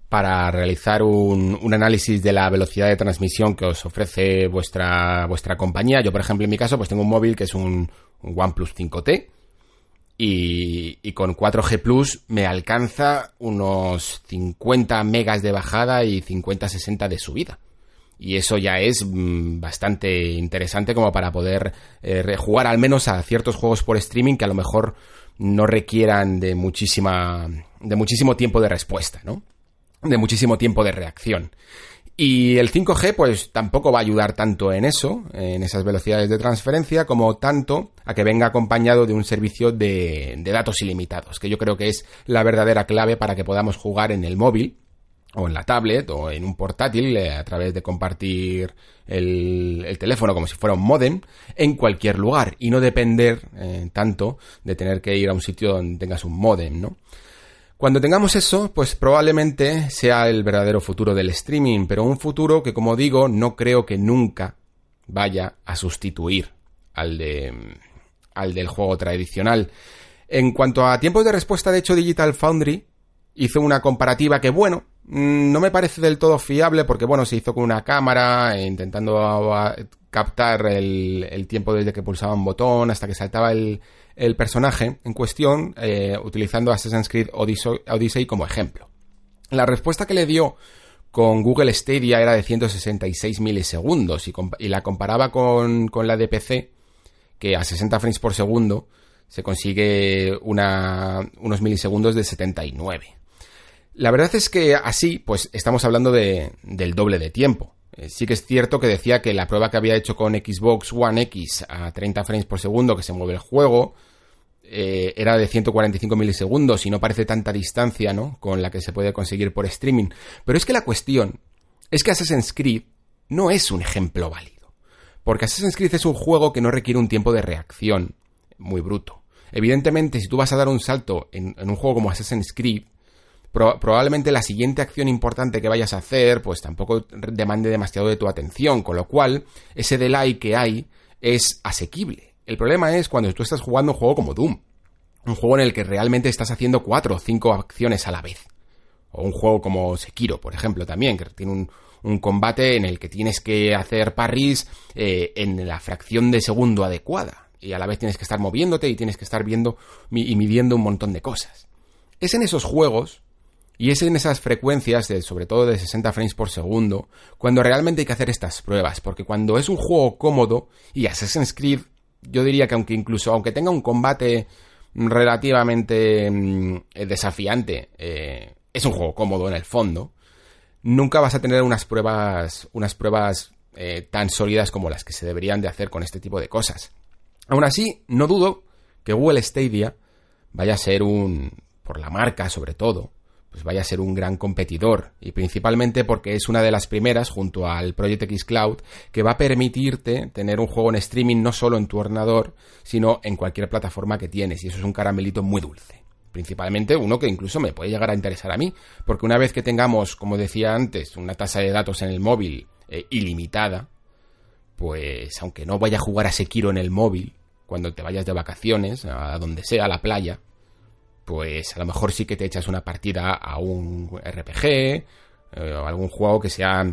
para realizar un, análisis de la velocidad de transmisión que os ofrece vuestra, vuestra compañía, yo por ejemplo en mi caso pues tengo un móvil que es un, OnePlus 5T y, y, con 4G Plus me alcanza unos 50 megas de bajada y 50-60 de subida y eso ya es mm, bastante interesante como para poder eh, jugar al menos a ciertos juegos por streaming que a lo mejor no requieran de muchísima de muchísimo tiempo de respuesta, ¿no? De muchísimo tiempo de reacción. Y el 5G pues tampoco va a ayudar tanto en eso, en esas velocidades de transferencia, como tanto a que venga acompañado de un servicio de datos ilimitados, que yo creo que es la verdadera clave para que podamos jugar en el móvil o en la tablet o en un portátil eh, a través de compartir el, teléfono como si fuera un modem en cualquier lugar y no depender eh, tanto de tener que ir a un sitio donde tengas un modem, ¿no? Cuando tengamos eso, pues probablemente sea el verdadero futuro del streaming, pero un futuro que, como digo, no creo que nunca vaya a sustituir al de al del juego tradicional. En cuanto a tiempos de respuesta, de hecho, Digital Foundry hizo una comparativa que, bueno, mm, no me parece del todo fiable porque, bueno, se hizo con una cámara e intentando captar el, tiempo desde que pulsaba un botón hasta que saltaba el, personaje en cuestión, eh, utilizando Assassin's Creed Odyssey, como ejemplo. La respuesta que le dio con Google Stadia era de 166 milisegundos y, la comparaba con, con la de PC, que a 60 frames por segundo se consigue una, unos milisegundos de 79. La verdad es que así, pues estamos hablando de, del doble de tiempo. Eh, sí que es cierto que decía que la prueba que había hecho con Xbox One X a 30 frames por segundo que se mueve el juego eh, era de 145 milisegundos y no parece tanta distancia, ¿no? Con la que se puede conseguir por streaming. Pero es que la cuestión es que Assassin's Creed no es un ejemplo válido. Porque Assassin's Creed es un juego que no requiere un tiempo de reacción muy bruto. Evidentemente, si tú vas a dar un salto en un juego como Assassin's Creed, probablemente la siguiente acción importante que vayas a hacer, pues tampoco demande demasiado de tu atención, con lo cual ese delay que hay es asequible. El problema es cuando tú estás jugando un juego como Doom, un juego en el que realmente estás haciendo cuatro o cinco acciones a la vez. O un juego como Sekiro, por ejemplo, también, que tiene un, combate en el que tienes que hacer parries eh, en la fracción de segundo adecuada. Y a la vez tienes que estar moviéndote y tienes que estar viendo y midiendo un montón de cosas. Es en esos juegos y es en esas frecuencias, de, sobre todo de 60 frames por segundo, cuando realmente hay que hacer estas pruebas, porque cuando es un juego cómodo, y Assassin's Creed, yo diría que aunque incluso, aunque tenga un combate relativamente mm, desafiante, eh, es un juego cómodo en el fondo, nunca vas a tener unas pruebas, unas pruebas eh, tan sólidas como las que se deberían de hacer con este tipo de cosas. Aún así, no dudo que Google Stadia vaya a ser un, por la marca sobre todo, pues vaya a ser un gran competidor. Y principalmente porque es una de las primeras junto al Project X Cloud que va a permitirte tener un juego en streaming no solo en tu ordenador sino en cualquier plataforma que tienes. Y eso es un caramelito muy dulce. Principalmente uno que incluso me puede llegar a interesar a mí. Porque una vez que tengamos como decía antes una tasa de datos en el móvil eh, ilimitada pues aunque no vaya a jugar a Sekiro en el móvil cuando te vayas de vacaciones a donde sea a la playa pues a lo mejor sí que te echas una partida a un RPG eh, o algún juego que sea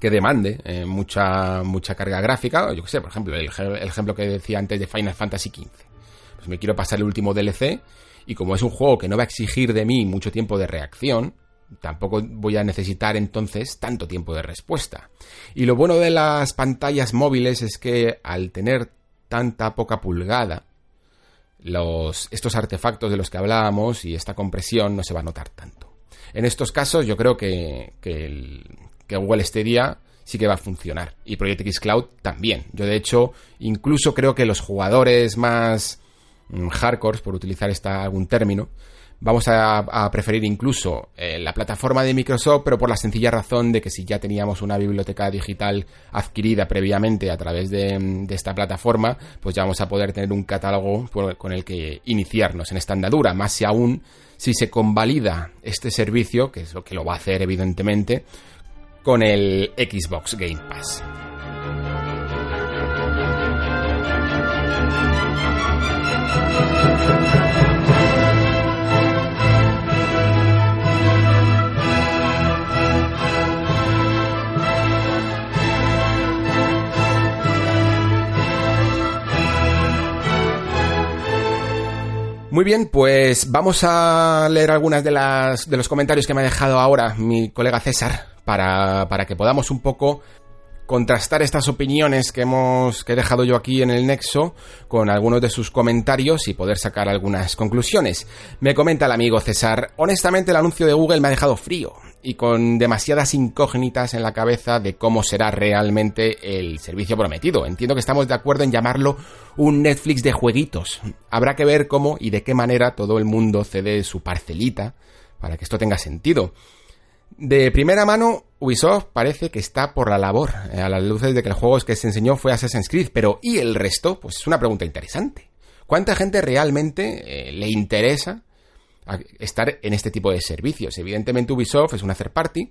que demande eh, mucha mucha carga gráfica, yo que sé, por ejemplo, el, ejemplo que decía antes de Final Fantasy XV. Pues me quiero pasar el último DLC y como es un juego que no va a exigir de mí mucho tiempo de reacción, tampoco voy a necesitar entonces tanto tiempo de respuesta. Y lo bueno de las pantallas móviles es que al tener tanta poca pulgada, estos artefactos de los que hablábamos y esta compresión no se va a notar tanto. En estos casos yo creo que, que, el, que Google Stadia sí que va a funcionar y Project X Cloud también. Yo de hecho incluso creo que los jugadores más mm, hardcore, por utilizar algún término, vamos a, preferir incluso eh, la plataforma de Microsoft, pero por la sencilla razón de que si ya teníamos una biblioteca digital adquirida previamente a través de, esta plataforma, pues ya vamos a poder tener un catálogo con el que iniciarnos en esta andadura, más si aún si se convalida este servicio, que es lo que lo va a hacer evidentemente, con el Xbox Game Pass. Muy bien, pues vamos a leer algunas de las de los comentarios que me ha dejado ahora mi colega César para, para que podamos un poco contrastar estas opiniones que hemos que he dejado yo aquí en el nexo con algunos de sus comentarios y poder sacar algunas conclusiones. Me comenta el amigo César, honestamente el anuncio de Google me ha dejado frío y con demasiadas incógnitas en la cabeza de cómo será realmente el servicio prometido. Entiendo que estamos de acuerdo en llamarlo un Netflix de jueguitos. Habrá que ver cómo y de qué manera todo el mundo cede su parcelita para que esto tenga sentido. De primera mano, Ubisoft parece que está por la labor, eh, a las luces de que el juego que se enseñó fue Assassin's Creed, pero ¿y el resto? Pues es una pregunta interesante. ¿Cuánta gente realmente eh, le interesa estar en este tipo de servicios? Evidentemente Ubisoft es una third party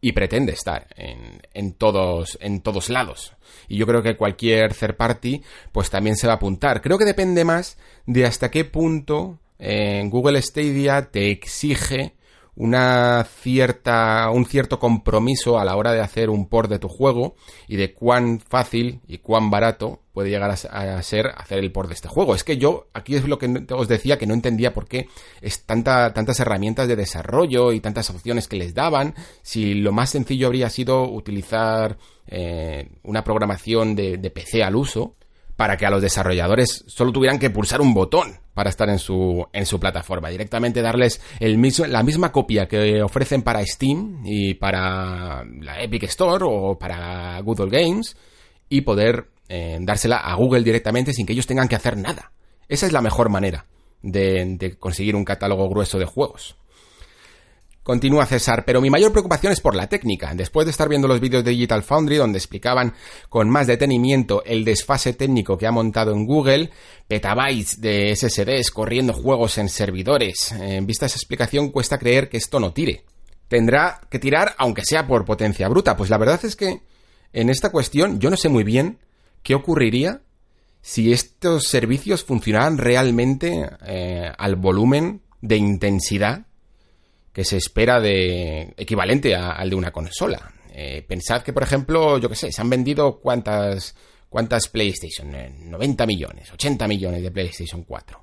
y pretende estar en, todos, en todos lados. Y yo creo que cualquier third party pues también se va a apuntar. Creo que depende más de hasta qué punto en Google Stadia te exige una cierta, un cierto compromiso a la hora de hacer un port de tu juego y de cuán fácil y cuán barato puede llegar a, ser hacer el port de este juego. Es que yo, aquí es lo que os decía que no entendía por qué es tanta, tantas herramientas de desarrollo y tantas opciones que les daban, si lo más sencillo habría sido utilizar eh, una programación de, de PC al uso, para que a los desarrolladores solo tuvieran que pulsar un botón para estar en su, en su plataforma. Directamente darles el mismo, la misma copia que ofrecen para Steam y para la Epic Store o para Google Games y poder eh, dársela a Google directamente sin que ellos tengan que hacer nada. Esa es la mejor manera de conseguir un catálogo grueso de juegos. Continúa César, pero mi mayor preocupación es por la técnica. Después de estar viendo los vídeos de Digital Foundry donde explicaban con más detenimiento el desfase técnico que ha montado en Google, petabytes de SSDs corriendo juegos en servidores, en vista esa explicación cuesta creer que esto no tire. Tendrá que tirar aunque sea por potencia bruta. Pues la verdad es que en esta cuestión yo no sé muy bien qué ocurriría si estos servicios funcionaran realmente eh, al volumen de intensidad que se espera de equivalente al de una consola. Eh, pensad que, por ejemplo, yo que sé, se han vendido cuántas, cuántas PlayStation, 90 eh, millones, 80 millones de PlayStation 4.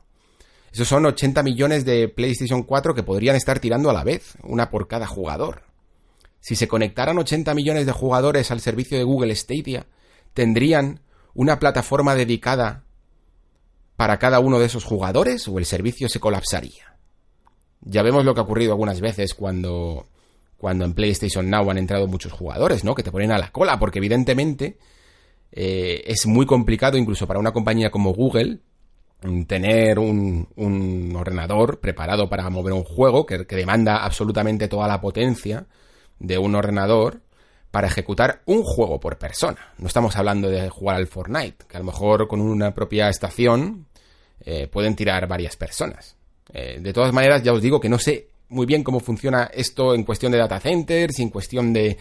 Esos son 80 millones de PlayStation 4 que podrían estar tirando a la vez, una por cada jugador. Si se conectaran 80 millones de jugadores al servicio de Google Stadia, tendrían una plataforma dedicada para cada uno de esos jugadores o el servicio se colapsaría. Ya vemos lo que ha ocurrido algunas veces cuando, cuando en PlayStation Now han entrado muchos jugadores, ¿no? Que te ponen a la cola, porque evidentemente eh, es muy complicado incluso para una compañía como Google tener un, ordenador preparado para mover un juego que, que, demanda absolutamente toda la potencia de un ordenador para ejecutar un juego por persona. No estamos hablando de jugar al Fortnite, que a lo mejor con una propia estación eh, pueden tirar varias personas. Eh, de todas maneras, ya os digo que no sé muy bien cómo funciona esto en cuestión de data centers, en cuestión de,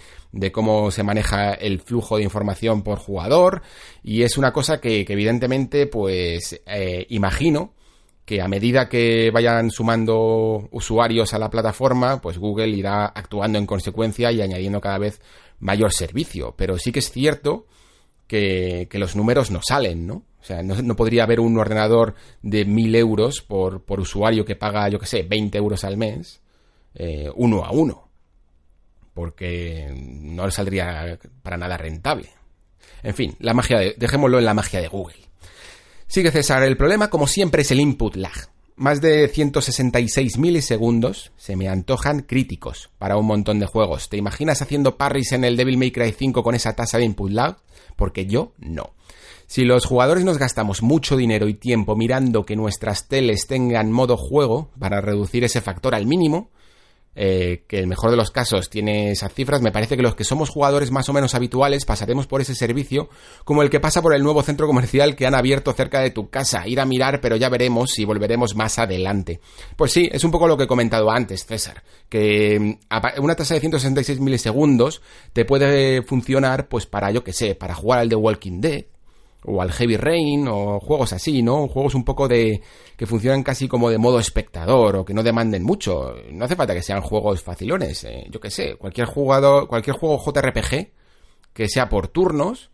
cómo se maneja el flujo de información por jugador, y es una cosa que, evidentemente, pues, eh, imagino que a medida que vayan sumando usuarios a la plataforma, pues Google irá actuando en consecuencia y añadiendo cada vez mayor servicio. Pero sí que es cierto que, los números no salen, ¿no? O sea, no, podría haber un ordenador de 1000 euros por, por, usuario que paga, yo que sé, 20 euros al mes, eh, uno a uno. Porque no le saldría para nada rentable. En fin, la magia de, dejémoslo en la magia de Google. Sigue César, el problema como siempre es el input lag. Más de 166 milisegundos se me antojan críticos para un montón de juegos. ¿Te imaginas haciendo parries en el Devil May Cry 5 con esa tasa de input lag? Porque yo no. Si los jugadores nos gastamos mucho dinero y tiempo mirando que nuestras teles tengan modo juego para reducir ese factor al mínimo, eh, que el mejor de los casos tiene esas cifras, me parece que los que somos jugadores más o menos habituales pasaremos por ese servicio como el que pasa por el nuevo centro comercial que han abierto cerca de tu casa. Ir a mirar, pero ya veremos si volveremos más adelante. Pues sí, es un poco lo que he comentado antes, César, que mm, una tasa de 166 milisegundos te puede funcionar pues para, yo que sé, para jugar al The Walking Dead, o al Heavy Rain o juegos así, ¿no? Juegos un poco de que funcionan casi como de modo espectador o que no demanden mucho. No hace falta que sean juegos facilones, eh, yo qué sé, cualquier jugador, cualquier juego JRPG que sea por turnos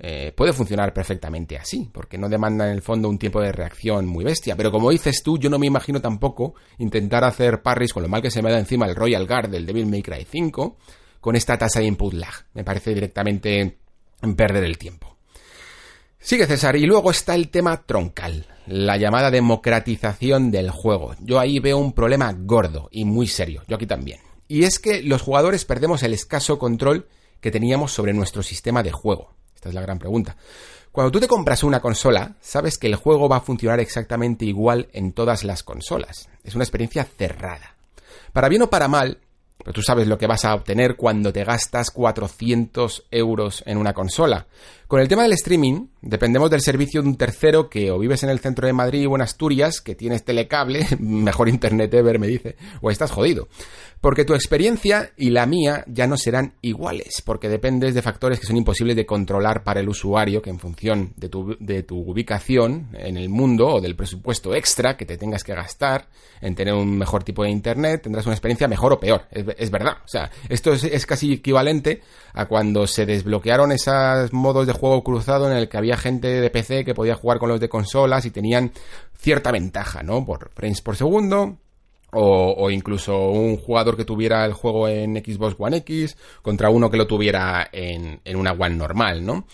eh, puede funcionar perfectamente así, porque no demanda en el fondo un tiempo de reacción muy bestia. Pero como dices tú, yo no me imagino tampoco intentar hacer parries con lo mal que se me da encima el Royal Guard del Devil May Cry 5 con esta tasa de input lag. Me parece directamente perder el tiempo. Sigue César, y luego está el tema troncal, la llamada democratización del juego. Yo ahí veo un problema gordo y muy serio, yo aquí también. Y es que los jugadores perdemos el escaso control que teníamos sobre nuestro sistema de juego. Esta es la gran pregunta. Cuando tú te compras una consola, sabes que el juego va a funcionar exactamente igual en todas las consolas. Es una experiencia cerrada. Para bien o para mal, Pero tú sabes lo que vas a obtener cuando te gastas 400 euros en una consola. Con el tema del streaming, dependemos del servicio de un tercero que o vives en el centro de Madrid o en Asturias, que tienes telecable, mejor internet ever, me dice, o estás jodido. Porque tu experiencia y la mía ya no serán iguales, porque dependes de factores que son imposibles de controlar para el usuario, que en función de tu, de tu ubicación en el mundo o del presupuesto extra que te tengas que gastar en tener un mejor tipo de internet, tendrás una experiencia mejor o peor. Es, verdad. O sea, esto es, es casi equivalente a cuando se desbloquearon esos modos de juego cruzado en el que había gente de PC que podía jugar con los de consolas y tenían cierta ventaja, ¿no? Por frames por segundo, o, incluso un jugador que tuviera el juego en Xbox One X contra uno que lo tuviera en, en una One normal, ¿no?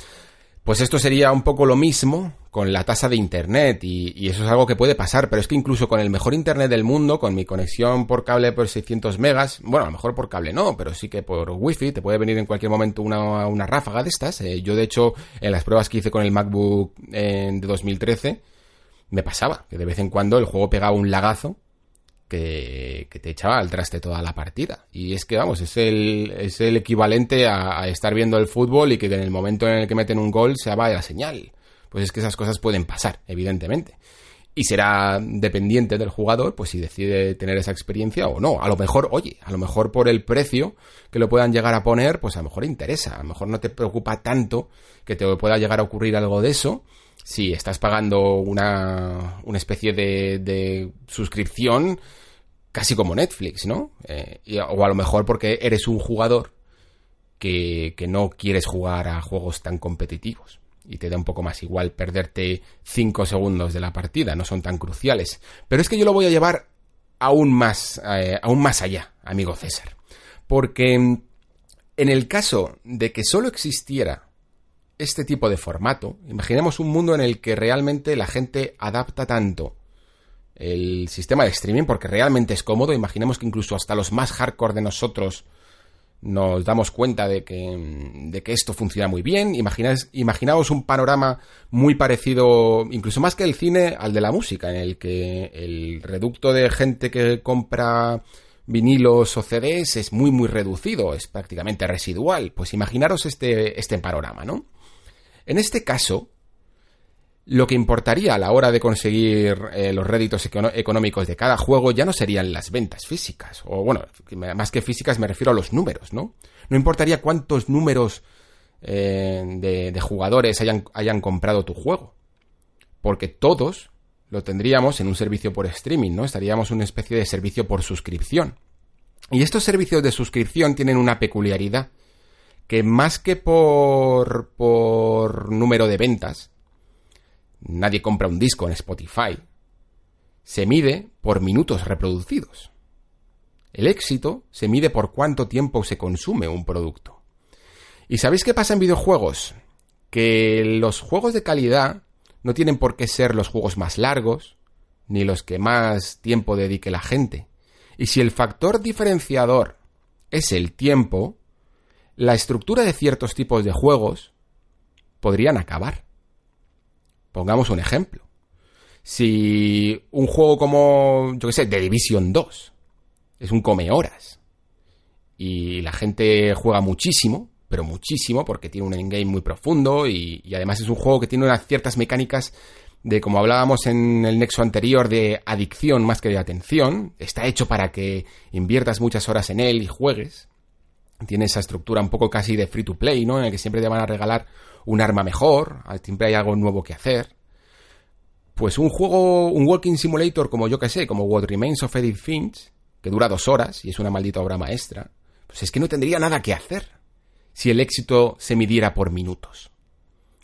Pues esto sería un poco lo mismo con la tasa de internet y, eso es algo que puede pasar, pero es que incluso con el mejor internet del mundo, con mi conexión por cable por 600 megas, bueno, a lo mejor por cable no, pero sí que por wifi te puede venir en cualquier momento una, una ráfaga de estas. Eh, yo de hecho en las pruebas que hice con el MacBook eh, de 2013 me pasaba que de vez en cuando el juego pegaba un lagazo que, te echaba al traste toda la partida. Y es que, vamos, es el, es el equivalente a, estar viendo el fútbol y que en el momento en el que meten un gol se vaya la señal. Pues es que esas cosas pueden pasar, evidentemente. Y será dependiente del jugador, pues si decide tener esa experiencia o no. A lo mejor, oye, a lo mejor por el precio que lo puedan llegar a poner, pues a lo mejor interesa. A lo mejor no te preocupa tanto que te pueda llegar a ocurrir algo de eso si estás pagando una, una especie de, de, suscripción casi como Netflix, ¿no? Eh, o a lo mejor porque eres un jugador que, que, no quieres jugar a juegos tan competitivos y te da un poco más igual perderte 5 segundos de la partida, no son tan cruciales. Pero es que yo lo voy a llevar aún más, eh, aún más allá, amigo César. Porque en el caso de que solo existiera este tipo de formato, imaginemos un mundo en el que realmente la gente adapta tanto el sistema de streaming porque realmente es cómodo, imaginemos que incluso hasta los más hardcore de nosotros nos damos cuenta de que, de que esto funciona muy bien. imaginaos un panorama muy parecido, incluso más que el cine, al de la música, en el que el reducto de gente que compra vinilos o CDs es muy muy reducido, es prácticamente residual. Pues imaginaros este, este panorama, ¿no? En este caso, lo que importaría a la hora de conseguir eh, los réditos económicos de cada juego ya no serían las ventas físicas, o bueno, más que físicas me refiero a los números, ¿no? No importaría cuántos números eh, de, jugadores hayan, hayan comprado tu juego, porque todos lo tendríamos en un servicio por streaming, ¿no? Estaríamos en una especie de servicio por suscripción. Y estos servicios de suscripción tienen una peculiaridad, que más que por, por número de ventas, nadie compra un disco en Spotify, se mide por minutos reproducidos. El éxito se mide por cuánto tiempo se consume un producto. ¿Y sabéis qué pasa en videojuegos? Que los juegos de calidad no tienen por qué ser los juegos más largos, ni los que más tiempo dedique la gente. Y si el factor diferenciador es el tiempo, la estructura de ciertos tipos de juegos podrían acabar. Pongamos un ejemplo. Si un juego como, yo qué sé, The Division 2 es un come horas y la gente juega muchísimo, pero muchísimo porque tiene un endgame muy profundo y, y además es un juego que tiene unas ciertas mecánicas de como hablábamos en el nexo anterior de adicción más que de atención, está hecho para que inviertas muchas horas en él y juegues. Tiene esa estructura un poco casi de free to play, ¿no? En el que siempre te van a regalar un arma mejor, siempre hay algo nuevo que hacer. Pues un juego, un walking simulator como yo que sé, como What Remains of Edith Finch, que dura dos horas y es una maldita obra maestra, pues es que no tendría nada que hacer si el éxito se midiera por minutos.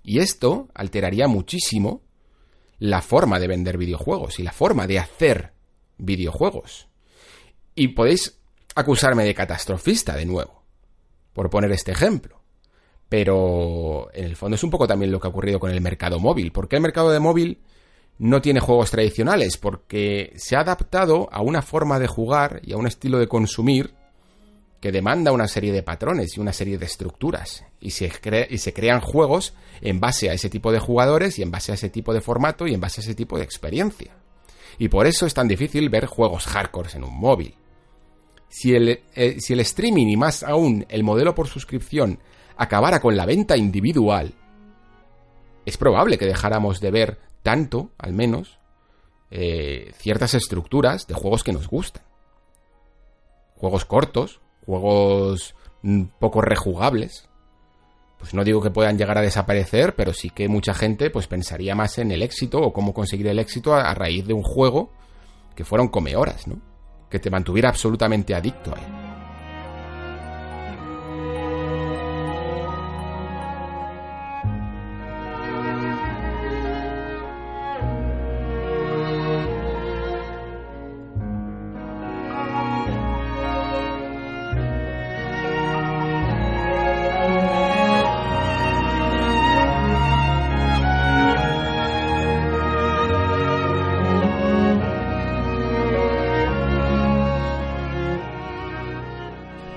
Y esto alteraría muchísimo la forma de vender videojuegos y la forma de hacer videojuegos. Y podéis acusarme de catastrofista de nuevo, por poner este ejemplo. Pero en el fondo es un poco también lo que ha ocurrido con el mercado móvil. ¿Por qué el mercado de móvil no tiene juegos tradicionales? Porque se ha adaptado a una forma de jugar y a un estilo de consumir que demanda una serie de patrones y una serie de estructuras. Y se, crean juegos en base a ese tipo de jugadores y en base a ese tipo de formato y en base a ese tipo de experiencia. Y por eso es tan difícil ver juegos hardcore en un móvil. Si el, eh, si el streaming y más aún el modelo por suscripción acabara con la venta individual, es probable que dejáramos de ver tanto, al menos, eh, ciertas estructuras de juegos que nos gustan. Juegos cortos, juegos mm, poco rejugables. Pues no digo que puedan llegar a desaparecer, pero sí que mucha gente pues pensaría más en el éxito o cómo conseguir el éxito a, raíz de un juego que fueron come horas, ¿no? Que te mantuviera absolutamente adicto a él.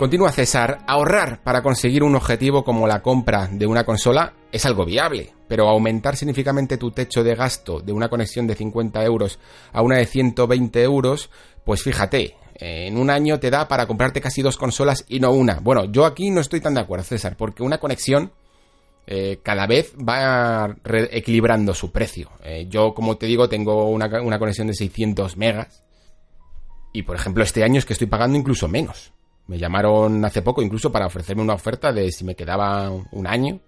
Continúa César, ahorrar para conseguir un objetivo como la compra de una consola es algo viable, pero aumentar significativamente tu techo de gasto de una conexión de 50 euros a una de 120 euros, pues fíjate, en un año te da para comprarte casi dos consolas y no una. Bueno, yo aquí no estoy tan de acuerdo, César, porque una conexión eh, cada vez va equilibrando su precio. Eh, yo, como te digo, tengo una, una conexión de 600 megas y, por ejemplo, este año es que estoy pagando incluso menos. Me llamaron hace poco incluso para ofrecerme una oferta de si me quedaba un año,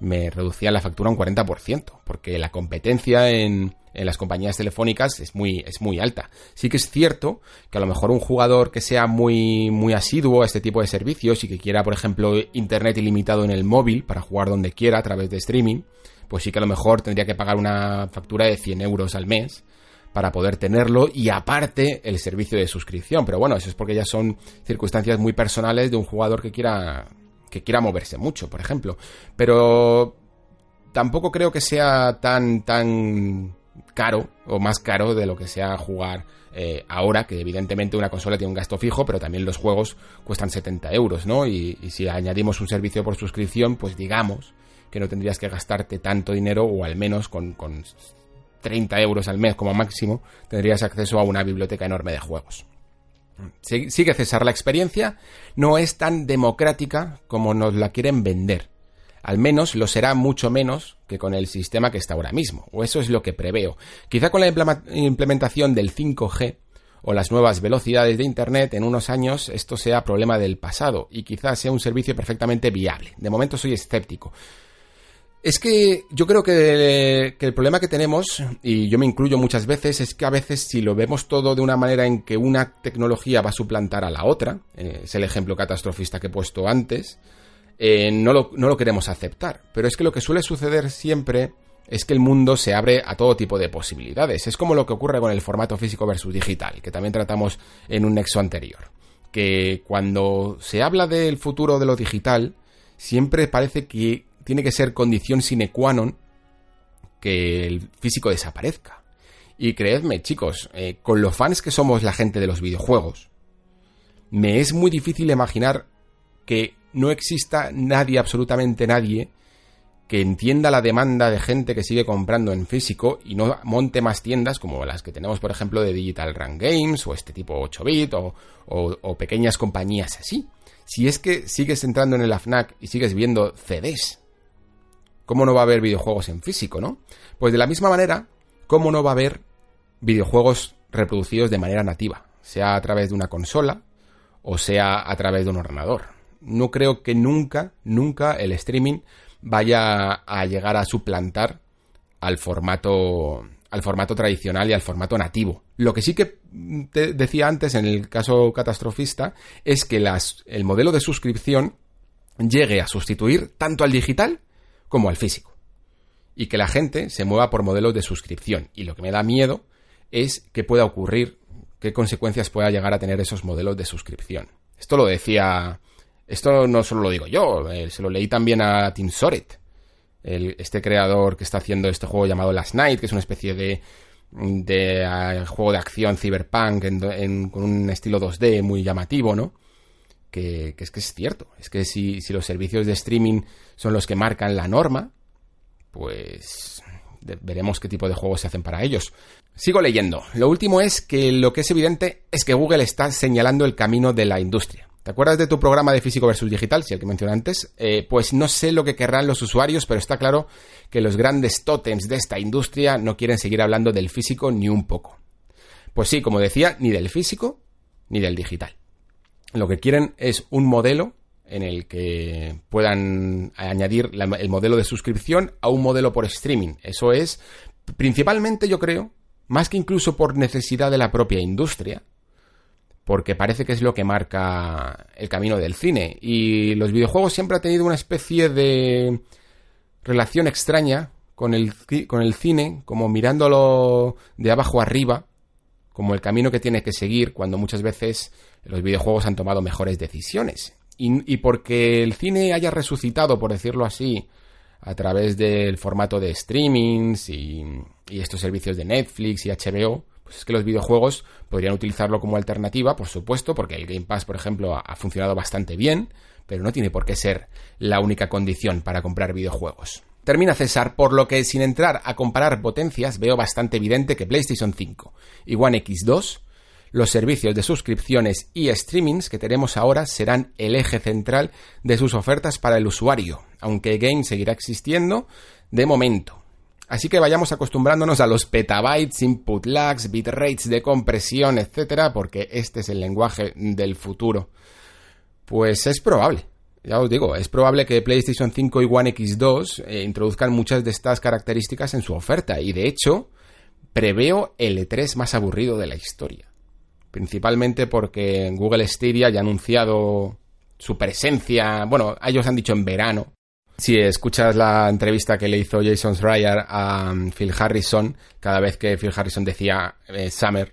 me reducían la factura un 40%, porque la competencia en, en las compañías telefónicas es muy, es muy alta. Sí que es cierto que a lo mejor un jugador que sea muy, muy asiduo a este tipo de servicios y que quiera, por ejemplo, internet ilimitado en el móvil para jugar donde quiera a través de streaming, pues sí que a lo mejor tendría que pagar una factura de 100 euros al mes para poder tenerlo y aparte el servicio de suscripción. Pero bueno, eso es porque ya son circunstancias muy personales de un jugador que quiera que quiera moverse mucho, por ejemplo. Pero tampoco creo que sea tan tan caro o más caro de lo que sea jugar eh, ahora, que evidentemente una consola tiene un gasto fijo, pero también los juegos cuestan 70 euros, ¿no? Y, si añadimos un servicio por suscripción, pues digamos que no tendrías que gastarte tanto dinero o al menos con 30 euros al mes como máximo, tendrías acceso a una biblioteca enorme de juegos. Sigue César, la experiencia no es tan democrática como nos la quieren vender. Al menos lo será mucho menos que con el sistema que está ahora mismo, o eso es lo que preveo. Quizá con la implementación del 5G o las nuevas velocidades de Internet en unos años esto sea problema del pasado y quizás sea un servicio perfectamente viable. De momento soy escéptico. Es que yo creo que, el problema que tenemos, y yo me incluyo muchas veces, es que a veces si lo vemos todo de una manera en que una tecnología va a suplantar a la otra, eh, es el ejemplo catastrofista que he puesto antes, eh, no, lo, no lo queremos aceptar. Pero es que lo que suele suceder siempre es que el mundo se abre a todo tipo de posibilidades. Es como lo que ocurre con el formato físico versus digital, que también tratamos en un nexo anterior. Que cuando se habla del futuro de lo digital, siempre parece que tiene que ser condición sine qua non que el físico desaparezca. Y creedme, chicos, eh, con los fans que somos la gente de los videojuegos, me es muy difícil imaginar que no exista nadie, absolutamente nadie, que entienda la demanda de gente que sigue comprando en físico y no monte más tiendas como las que tenemos, por ejemplo, de Digital Run Games o este tipo 8-bit o, o, pequeñas compañías así. Si es que sigues entrando en el AFNAC y sigues viendo CDs ¿cómo no va a haber videojuegos en físico, no? Pues de la misma manera, ¿cómo no va a haber videojuegos reproducidos de manera nativa? Sea a través de una consola o sea a través de un ordenador. No creo que nunca, nunca el streaming vaya a llegar a suplantar al formato al formato tradicional y al formato nativo. Lo que sí que te decía antes en el caso catastrofista es que el modelo de suscripción llegue a sustituir tanto al digital como al físico. Y que la gente se mueva por modelos de suscripción. Y lo que me da miedo es que pueda ocurrir, qué consecuencias pueda llegar a tener esos modelos de suscripción. Esto lo decía, esto no solo lo digo yo, eh, se lo leí también a Tim Soret, este creador que está haciendo este juego llamado Last Night, que es una especie de, de ah, juego de acción cyberpunk con un estilo 2D muy llamativo, ¿no? Que, es que es cierto. Es que si, los servicios de streaming son los que marcan la norma, pues veremos qué tipo de juegos se hacen para ellos. Sigo leyendo. Lo último es que lo que es evidente es que Google está señalando el camino de la industria. ¿Te acuerdas de tu programa de físico versus digital? Si el que mencioné antes. Eh, pues no sé lo que querrán los usuarios, pero está claro que los grandes tótems de esta industria no quieren seguir hablando del físico ni un poco. Pues sí, como decía, ni del físico ni del digital. Lo que quieren es un modelo en el que puedan añadir el modelo de suscripción a un modelo por streaming. Eso es, principalmente yo creo, más que incluso por necesidad de la propia industria, porque parece que es lo que marca el camino del cine. Y los videojuegos siempre han tenido una especie de relación extraña con el, con el cine, como mirándolo de abajo arriba, como el camino que tiene que seguir cuando muchas veces los videojuegos han tomado mejores decisiones. Y, porque el cine haya resucitado, por decirlo así, a través del formato de streamings y, y estos servicios de Netflix y HBO, pues es que los videojuegos podrían utilizarlo como alternativa, por supuesto, porque el Game Pass, por ejemplo, ha, funcionado bastante bien, pero no tiene por qué ser la única condición para comprar videojuegos. Termina César, por lo que sin entrar a comparar potencias, veo bastante evidente que PlayStation 5 y One X2, los servicios de suscripciones y streamings que tenemos ahora serán el eje central de sus ofertas para el usuario, aunque Game seguirá existiendo de momento. Así que vayamos acostumbrándonos a los petabytes, input lags, bitrates de compresión, etcétera, porque este es el lenguaje del futuro. Pues es probable. Ya os digo, es probable que PlayStation 5 y One X2 eh, introduzcan muchas de estas características en su oferta y de hecho preveo el E3 más aburrido de la historia. Principalmente porque Google Stadia ya ha anunciado su presencia, bueno, ellos han dicho en verano, si escuchas la entrevista que le hizo Jason Schreier a um, Phil Harrison, cada vez que Phil Harrison decía eh, Summer,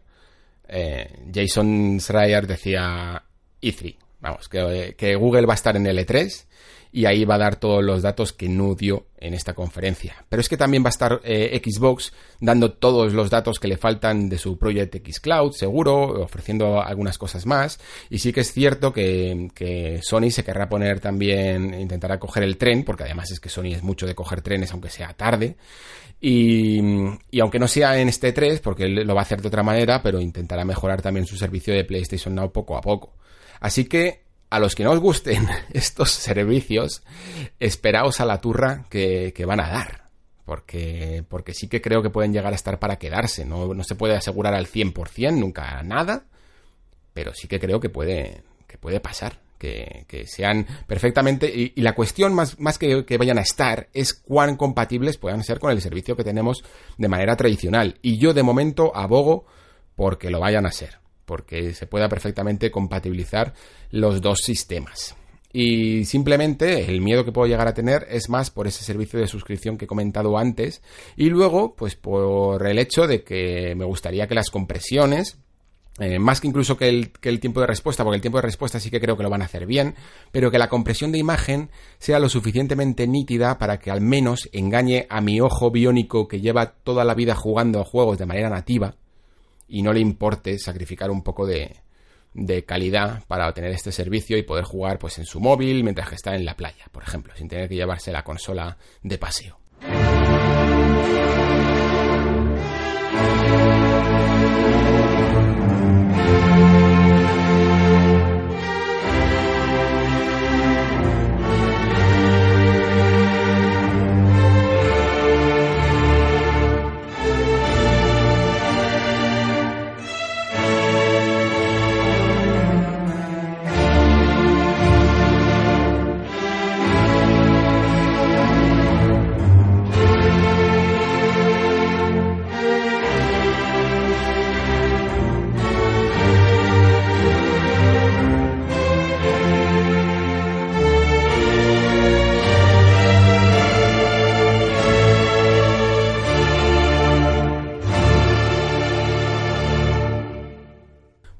eh, Jason Schreier decía E3. Vamos, que, Google va a estar en el E3 y ahí va a dar todos los datos que no dio en esta conferencia. Pero es que también va a estar eh, Xbox dando todos los datos que le faltan de su Project X Cloud, seguro, ofreciendo algunas cosas más. Y sí que es cierto que, Sony se querrá poner también, intentará coger el tren, porque además es que Sony es mucho de coger trenes, aunque sea tarde. Y, aunque no sea en este 3, porque lo va a hacer de otra manera, pero intentará mejorar también su servicio de PlayStation Now poco a poco. Así que a los que no os gusten estos servicios, esperaos a la turra que, van a dar. Porque, porque sí que creo que pueden llegar a estar para quedarse. No, no se puede asegurar al 100%, nunca nada. Pero sí que creo que puede, que puede pasar. Que, sean perfectamente. Y, la cuestión más, más que, que vayan a estar es cuán compatibles puedan ser con el servicio que tenemos de manera tradicional. Y yo de momento abogo porque lo vayan a ser porque se pueda perfectamente compatibilizar los dos sistemas. Y simplemente el miedo que puedo llegar a tener es más por ese servicio de suscripción que he comentado antes y luego pues por el hecho de que me gustaría que las compresiones eh, más que incluso que el, que el, tiempo de respuesta, porque el tiempo de respuesta sí que creo que lo van a hacer bien, pero que la compresión de imagen sea lo suficientemente nítida para que al menos engañe a mi ojo biónico que lleva toda la vida jugando a juegos de manera nativa, y no le importe sacrificar un poco de, de calidad para obtener este servicio y poder jugar pues en su móvil mientras que está en la playa, por ejemplo, sin tener que llevarse la consola de paseo.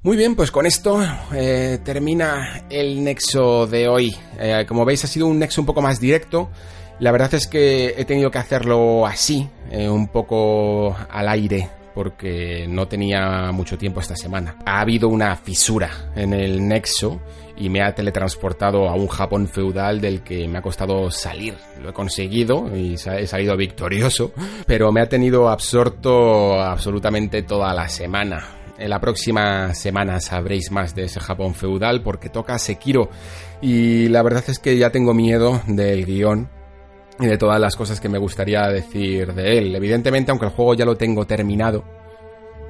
Muy bien, pues con esto eh, termina el nexo de hoy. Eh, como veis ha sido un nexo un poco más directo. La verdad es que he tenido que hacerlo así, eh, un poco al aire, porque no tenía mucho tiempo esta semana. Ha habido una fisura en el nexo y me ha teletransportado a un Japón feudal del que me ha costado salir. Lo he conseguido y he salido victorioso, pero me ha tenido absorto absolutamente toda la semana. En la próxima semana sabréis más de ese Japón feudal porque toca Sekiro y la verdad es que ya tengo miedo del guion y de todas las cosas que me gustaría decir de él. Evidentemente, aunque el juego ya lo tengo terminado,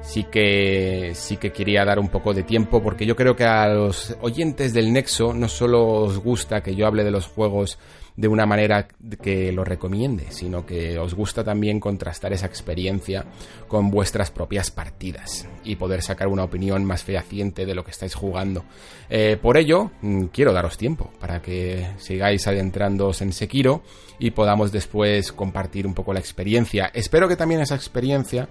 sí que sí que quería dar un poco de tiempo porque yo creo que a los oyentes del Nexo no solo os gusta que yo hable de los juegos de una manera que lo recomiende, sino que os gusta también contrastar esa experiencia con vuestras propias partidas y poder sacar una opinión más fehaciente de lo que estáis jugando. Eh, por ello, mm, quiero daros tiempo para que sigáis adentrándoos en Sekiro y podamos después compartir un poco la experiencia. Espero que también esa experiencia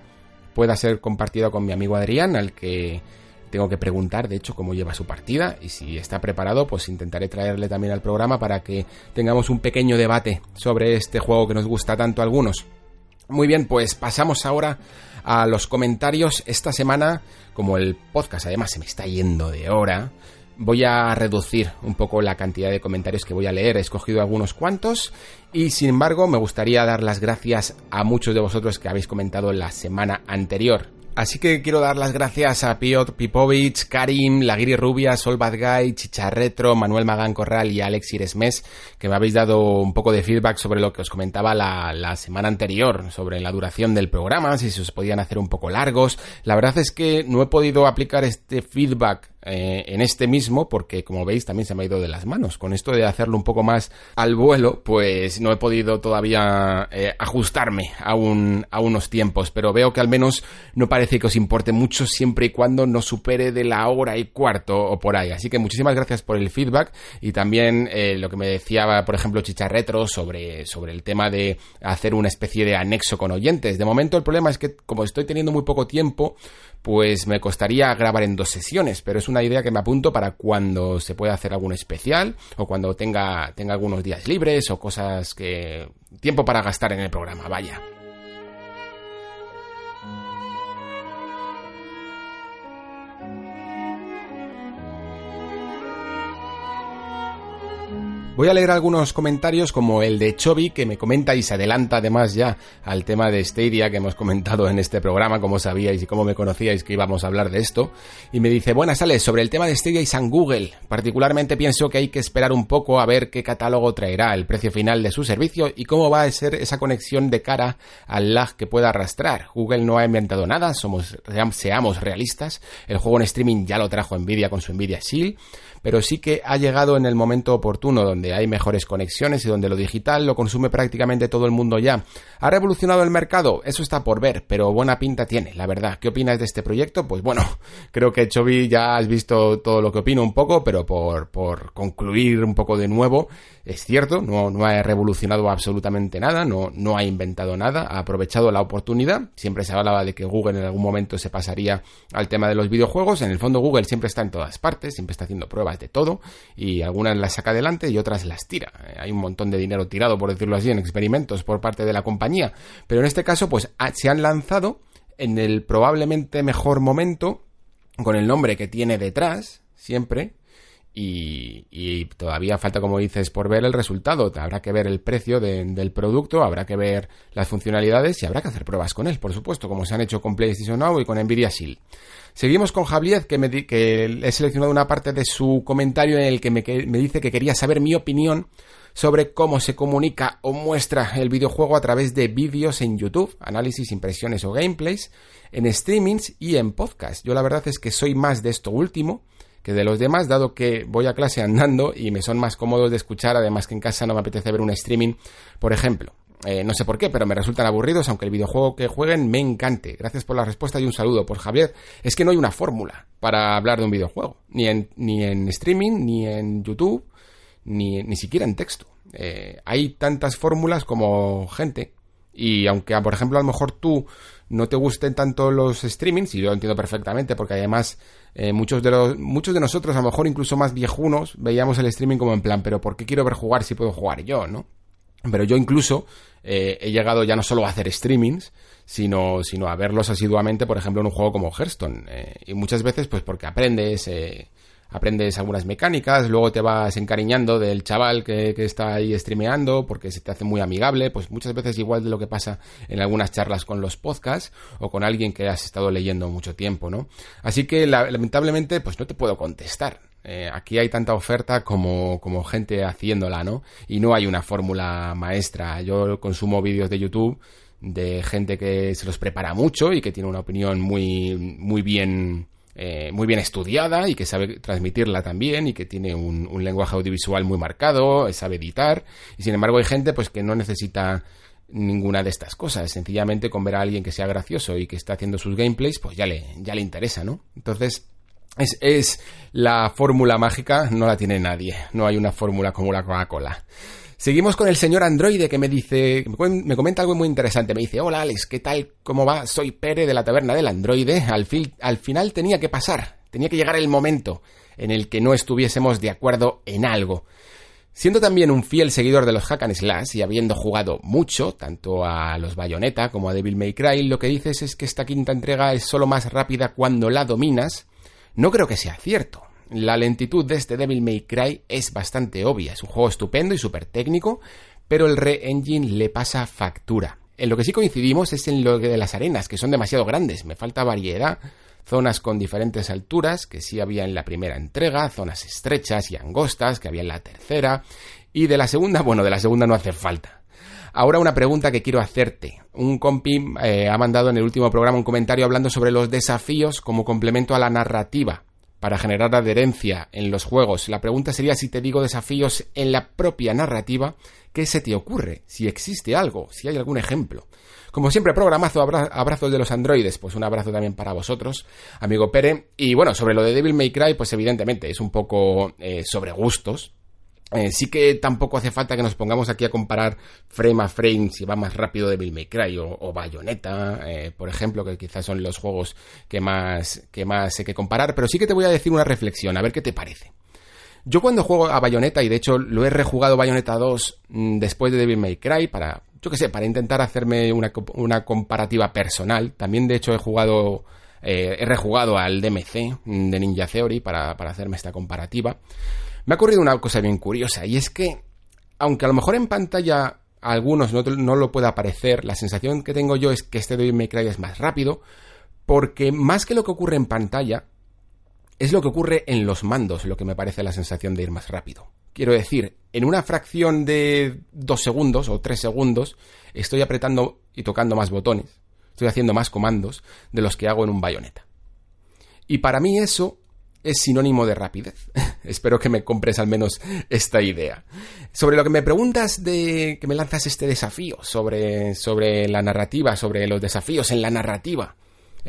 pueda ser compartida con mi amigo Adrián, al que tengo que preguntar, de hecho, cómo lleva su partida y si está preparado, pues intentaré traerle también al programa para que tengamos un pequeño debate sobre este juego que nos gusta tanto a algunos. Muy bien, pues pasamos ahora a los comentarios. Esta semana, como el podcast además se me está yendo de hora, voy a reducir un poco la cantidad de comentarios que voy a leer. He escogido algunos cuantos y sin embargo me gustaría dar las gracias a muchos de vosotros que habéis comentado la semana anterior. Así que quiero dar las gracias a Piotr Pipovich, Karim, Laguiri Rubia, Sol Bad Guy, Chicharretro, Manuel Magán Corral y Alex Iresmes, que me habéis dado un poco de feedback sobre lo que os comentaba la, la, semana anterior, sobre la duración del programa, si se os podían hacer un poco largos. La verdad es que no he podido aplicar este feedback eh, en este mismo, porque como veis también se me ha ido de las manos. Con esto de hacerlo un poco más al vuelo, pues no he podido todavía eh, ajustarme a, un, a unos tiempos, pero veo que al menos no parece que os importe mucho siempre y cuando no supere de la hora y cuarto o por ahí. Así que muchísimas gracias por el feedback y también eh, lo que me decía, por ejemplo, Chicharretro sobre, sobre el tema de hacer una especie de anexo con oyentes. De momento el problema es que como estoy teniendo muy poco tiempo, pues me costaría grabar en dos sesiones, pero es una idea que me apunto para cuando se pueda hacer algún especial o cuando tenga, tenga algunos días libres o cosas que... tiempo para gastar en el programa, vaya. Voy a leer algunos comentarios como el de Chobi que me comenta y se adelanta además ya al tema de Stadia que hemos comentado en este programa, como sabíais y como me conocíais que íbamos a hablar de esto. Y me dice, buenas sales sobre el tema de Stadia y San Google. Particularmente pienso que hay que esperar un poco a ver qué catálogo traerá, el precio final de su servicio y cómo va a ser esa conexión de cara al lag que pueda arrastrar. Google no ha inventado nada, somos, seamos realistas. El juego en streaming ya lo trajo Nvidia con su Nvidia Shield pero sí que ha llegado en el momento oportuno, donde hay mejores conexiones y donde lo digital lo consume prácticamente todo el mundo ya. ¿Ha revolucionado el mercado? Eso está por ver, pero buena pinta tiene, la verdad. ¿Qué opinas de este proyecto? Pues bueno, creo que Chobi ya has visto todo lo que opino un poco, pero por, por concluir un poco de nuevo, es cierto, no, ha revolucionado absolutamente nada, no, no ha inventado nada, ha aprovechado la oportunidad. Siempre se hablaba de que Google en algún momento se pasaría al tema de los videojuegos. En el fondo Google siempre está en todas partes, siempre está haciendo pruebas de todo y algunas las saca adelante y otras las tira. Eh, hay un montón de dinero tirado, por decirlo así, en experimentos por parte de la compañía. Pero en este caso, pues se han lanzado en el probablemente mejor momento, con el nombre que tiene detrás, siempre, y, todavía falta, como dices, por ver el resultado. Habrá que ver el precio del producto, habrá que ver las funcionalidades y habrá que hacer pruebas con él, por supuesto, como se han hecho con PlayStation Now y con Nvidia Shield. Seguimos con Javier, que, que he seleccionado una parte de su comentario en el que me, me dice que quería saber mi opinión sobre cómo se comunica o muestra el videojuego a través de vídeos en YouTube, análisis, impresiones o gameplays, en streamings y en podcast. Yo la verdad es que soy más de esto último que de los demás, dado que voy a clase andando y me son más cómodos de escuchar, además que en casa no me apetece ver un streaming, por ejemplo. Eh, no sé por qué, pero me resultan aburridos, aunque el videojuego que jueguen me encante. Gracias por la respuesta y un saludo. Por Javier, es que no hay una fórmula para hablar de un videojuego, ni en, ni en streaming, ni en YouTube, ni, ni siquiera en texto. Eh, hay tantas fórmulas como gente, y aunque, por ejemplo, a lo mejor tú no te gusten tanto los streamings, y yo lo entiendo perfectamente, porque además eh, muchos, de los, muchos de nosotros, a lo mejor incluso más viejunos, veíamos el streaming como en plan, pero ¿por qué quiero ver jugar si puedo jugar yo, no? Pero yo incluso eh, he llegado ya no solo a hacer streamings, sino, sino a verlos asiduamente, por ejemplo, en un juego como Hearthstone. Eh, y muchas veces, pues porque aprendes, eh, aprendes algunas mecánicas, luego te vas encariñando del chaval que, está ahí streameando, porque se te hace muy amigable, pues muchas veces igual de lo que pasa en algunas charlas con los podcasts, o con alguien que has estado leyendo mucho tiempo, ¿no? Así que lamentablemente, pues no te puedo contestar. Eh, aquí hay tanta oferta como, como gente haciéndola, ¿no? Y no hay una fórmula maestra. Yo consumo vídeos de YouTube de gente que se los prepara mucho y que tiene una opinión muy, muy bien eh, muy bien estudiada y que sabe transmitirla también y que tiene un, un, lenguaje audiovisual muy marcado, sabe editar y sin embargo hay gente pues que no necesita ninguna de estas cosas, sencillamente con ver a alguien que sea gracioso y que está haciendo sus gameplays pues ya le, ya le interesa, ¿no? Entonces es, es la fórmula mágica, no la tiene nadie, no hay una fórmula como la Coca-Cola. Seguimos con el señor Androide que me dice, me comenta algo muy interesante. Me dice, hola Alex, ¿qué tal? ¿Cómo va? Soy Pere de la taberna del Androide. Al, fin, al final tenía que pasar, tenía que llegar el momento en el que no estuviésemos de acuerdo en algo. Siendo también un fiel seguidor de los Hack and Slash y habiendo jugado mucho, tanto a los Bayonetta como a Devil May Cry, lo que dices es que esta quinta entrega es solo más rápida cuando la dominas. No creo que sea cierto. La lentitud de este Devil May Cry es bastante obvia. Es un juego estupendo y súper técnico, pero el Re-Engine le pasa factura. En lo que sí coincidimos es en lo de las arenas, que son demasiado grandes. Me falta variedad, zonas con diferentes alturas, que sí había en la primera entrega, zonas estrechas y angostas, que había en la tercera, y de la segunda, bueno, de la segunda no hace falta. Ahora una pregunta que quiero hacerte. Un compi eh, ha mandado en el último programa un comentario hablando sobre los desafíos como complemento a la narrativa para generar adherencia en los juegos. La pregunta sería si te digo desafíos en la propia narrativa, ¿qué se te ocurre? Si existe algo, si hay algún ejemplo. Como siempre, programazo, abrazos de los androides, pues un abrazo también para vosotros, amigo Pere. Y bueno, sobre lo de Devil May Cry, pues evidentemente es un poco eh, sobre gustos, eh, sí que tampoco hace falta que nos pongamos aquí a comparar frame a frame si va más rápido Devil May Cry o, Bayonetta, eh, por ejemplo, que quizás son los juegos que más, que más hay que comparar, pero sí que te voy a decir una reflexión, a ver qué te parece. Yo cuando juego a Bayonetta, y de hecho lo he rejugado Bayonetta 2 mm, después de Devil May Cry, para, yo qué sé, para intentar hacerme una, una comparativa personal, también de hecho he jugado eh, he rejugado al DMC mm, de Ninja Theory para, para hacerme esta comparativa. Me ha ocurrido una cosa bien curiosa y es que, aunque a lo mejor en pantalla a algunos no, lo pueda parecer, la sensación que tengo yo es que este Devil May es más rápido, porque más que lo que ocurre en pantalla, es lo que ocurre en los mandos, lo que me parece la sensación de ir más rápido. Quiero decir, en una fracción de dos segundos o tres segundos, estoy apretando y tocando más botones, estoy haciendo más comandos de los que hago en un bayoneta. Y para mí eso es sinónimo de rapidez. Espero que me compres al menos esta idea. Sobre lo que me preguntas de que me lanzas este desafío, sobre, sobre la narrativa, sobre los desafíos en la narrativa.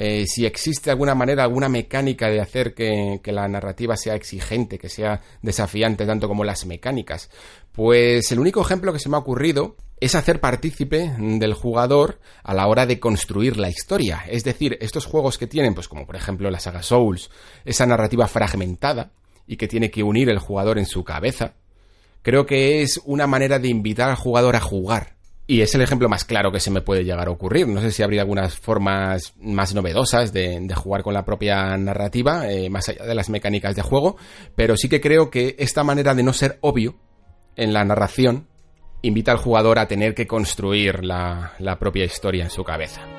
Eh, si existe alguna manera, alguna mecánica de hacer que, que, la narrativa sea exigente, que sea desafiante tanto como las mecánicas. Pues el único ejemplo que se me ha ocurrido es hacer partícipe del jugador a la hora de construir la historia. Es decir, estos juegos que tienen, pues como por ejemplo la saga Souls, esa narrativa fragmentada y que tiene que unir el jugador en su cabeza, creo que es una manera de invitar al jugador a jugar. Y es el ejemplo más claro que se me puede llegar a ocurrir. No sé si habría algunas formas más novedosas de, jugar con la propia narrativa, eh, más allá de las mecánicas de juego, pero sí que creo que esta manera de no ser obvio en la narración invita al jugador a tener que construir la, la propia historia en su cabeza.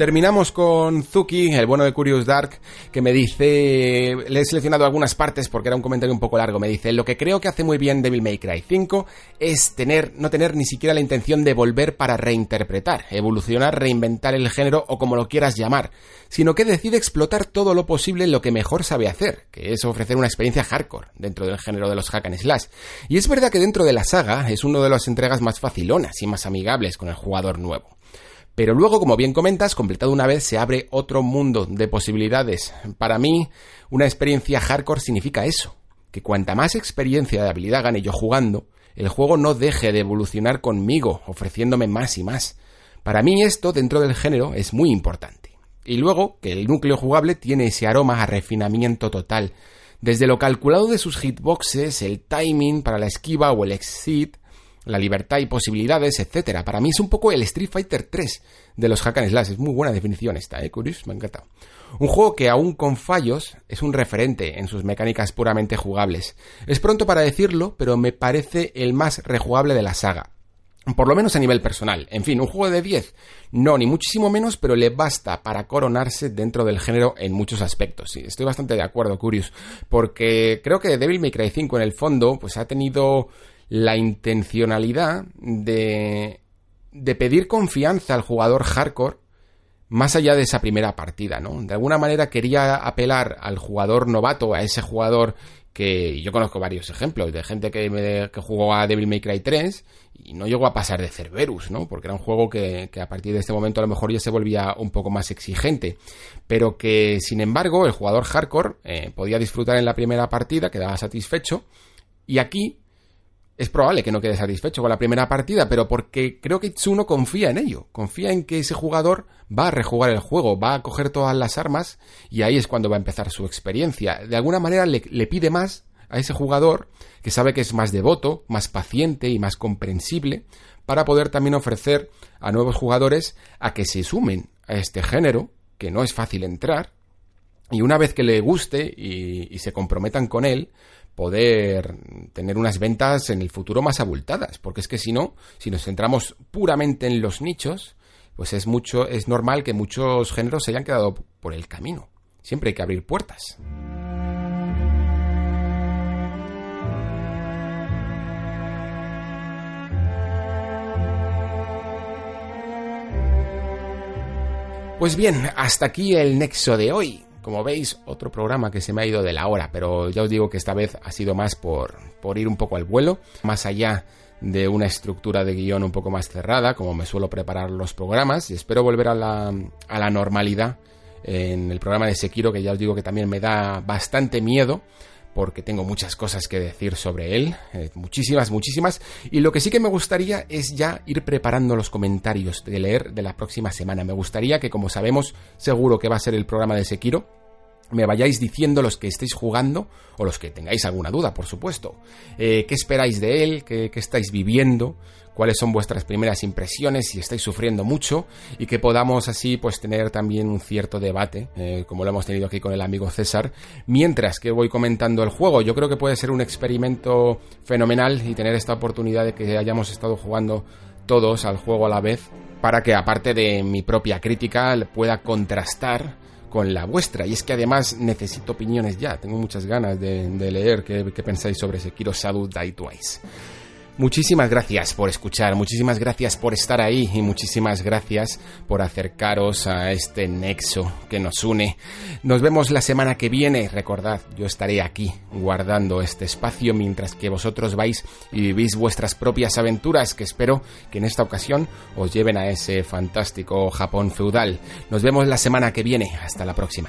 Terminamos con Zuki, el bueno de Curious Dark, que me dice, le he seleccionado algunas partes porque era un comentario un poco largo, me dice, lo que creo que hace muy bien Devil May Cry 5 es no tener ni siquiera la intención de volver para reinterpretar, evolucionar, reinventar el género o como lo quieras llamar, sino que decide explotar todo lo posible en lo que mejor sabe hacer, que es ofrecer una experiencia hardcore dentro del género de los hack and slash. Y es verdad que dentro de la saga es uno de las entregas más facilonas y más amigables con el jugador nuevo. Pero luego, como bien comentas, completado una vez se abre otro mundo de posibilidades. Para mí, una experiencia hardcore significa eso, que cuanta más experiencia de habilidad gane yo jugando, el juego no deje de evolucionar conmigo, ofreciéndome más y más. Para mí esto dentro del género es muy importante. Y luego que el núcleo jugable tiene ese aroma a refinamiento total. Desde lo calculado de sus hitboxes, el timing para la esquiva o el exit, la libertad y posibilidades, etcétera. Para mí es un poco el Street Fighter 3 de los hack and slash. Es muy buena definición esta, ¿eh? Curious, me encanta. Un juego que aún con fallos es un referente en sus mecánicas puramente jugables. Es pronto para decirlo, pero me parece el más rejugable de la saga. Por lo menos a nivel personal. En fin, un juego de 10. No, ni muchísimo menos, pero le basta para coronarse dentro del género en muchos aspectos. Estoy bastante de acuerdo, Curious. Porque creo que Devil May Cry 5 en el fondo, pues ha tenido la intencionalidad de, de pedir confianza al jugador hardcore más allá de esa primera partida, ¿no? De alguna manera quería apelar al jugador novato, a ese jugador que yo conozco varios ejemplos de gente que, que jugó a Devil May Cry 3 y no llegó a pasar de Cerberus, ¿no? Porque era un juego que, que, a partir de este momento a lo mejor ya se volvía un poco más exigente, pero que sin embargo el jugador hardcore eh, podía disfrutar en la primera partida, quedaba satisfecho y aquí es probable que no quede satisfecho con la primera partida, pero porque creo que Itsuno confía en ello, confía en que ese jugador va a rejugar el juego, va a coger todas las armas y ahí es cuando va a empezar su experiencia. De alguna manera le, pide más a ese jugador que sabe que es más devoto, más paciente y más comprensible para poder también ofrecer a nuevos jugadores a que se sumen a este género, que no es fácil entrar, y una vez que le guste y se comprometan con él, poder tener unas ventas en el futuro más abultadas, porque es que si no, si nos centramos puramente en los nichos, pues es mucho es normal que muchos géneros se hayan quedado por el camino. Siempre hay que abrir puertas. Pues bien, hasta aquí el nexo de hoy. Como veis, otro programa que se me ha ido de la hora, pero ya os digo que esta vez ha sido más por, por ir un poco al vuelo, más allá de una estructura de guion un poco más cerrada, como me suelo preparar los programas, y espero volver a la, a la normalidad en el programa de Sekiro, que ya os digo que también me da bastante miedo, porque tengo muchas cosas que decir sobre él, eh, muchísimas, muchísimas, y lo que sí que me gustaría es ya ir preparando los comentarios de leer de la próxima semana. Me gustaría que, como sabemos, seguro que va a ser el programa de Sekiro, me vayáis diciendo los que estéis jugando o los que tengáis alguna duda, por supuesto. Eh, ¿Qué esperáis de él? ¿Qué, ¿Qué, estáis viviendo? ¿Cuáles son vuestras primeras impresiones? Si estáis sufriendo mucho y que podamos así pues tener también un cierto debate, eh, como lo hemos tenido aquí con el amigo César, mientras que voy comentando el juego. Yo creo que puede ser un experimento fenomenal y tener esta oportunidad de que hayamos estado jugando todos al juego a la vez para que aparte de mi propia crítica pueda contrastar con la vuestra. Y es que además necesito opiniones ya. Tengo muchas ganas de, leer qué, qué, pensáis sobre Sekiro Shadow Die Twice. Muchísimas gracias por escuchar, muchísimas gracias por estar ahí y muchísimas gracias por acercaros a este nexo que nos une. Nos vemos la semana que viene. Recordad, yo estaré aquí guardando este espacio mientras que vosotros vais y vivís vuestras propias aventuras que espero que en esta ocasión os lleven a ese fantástico Japón feudal. Nos vemos la semana que viene. Hasta la próxima.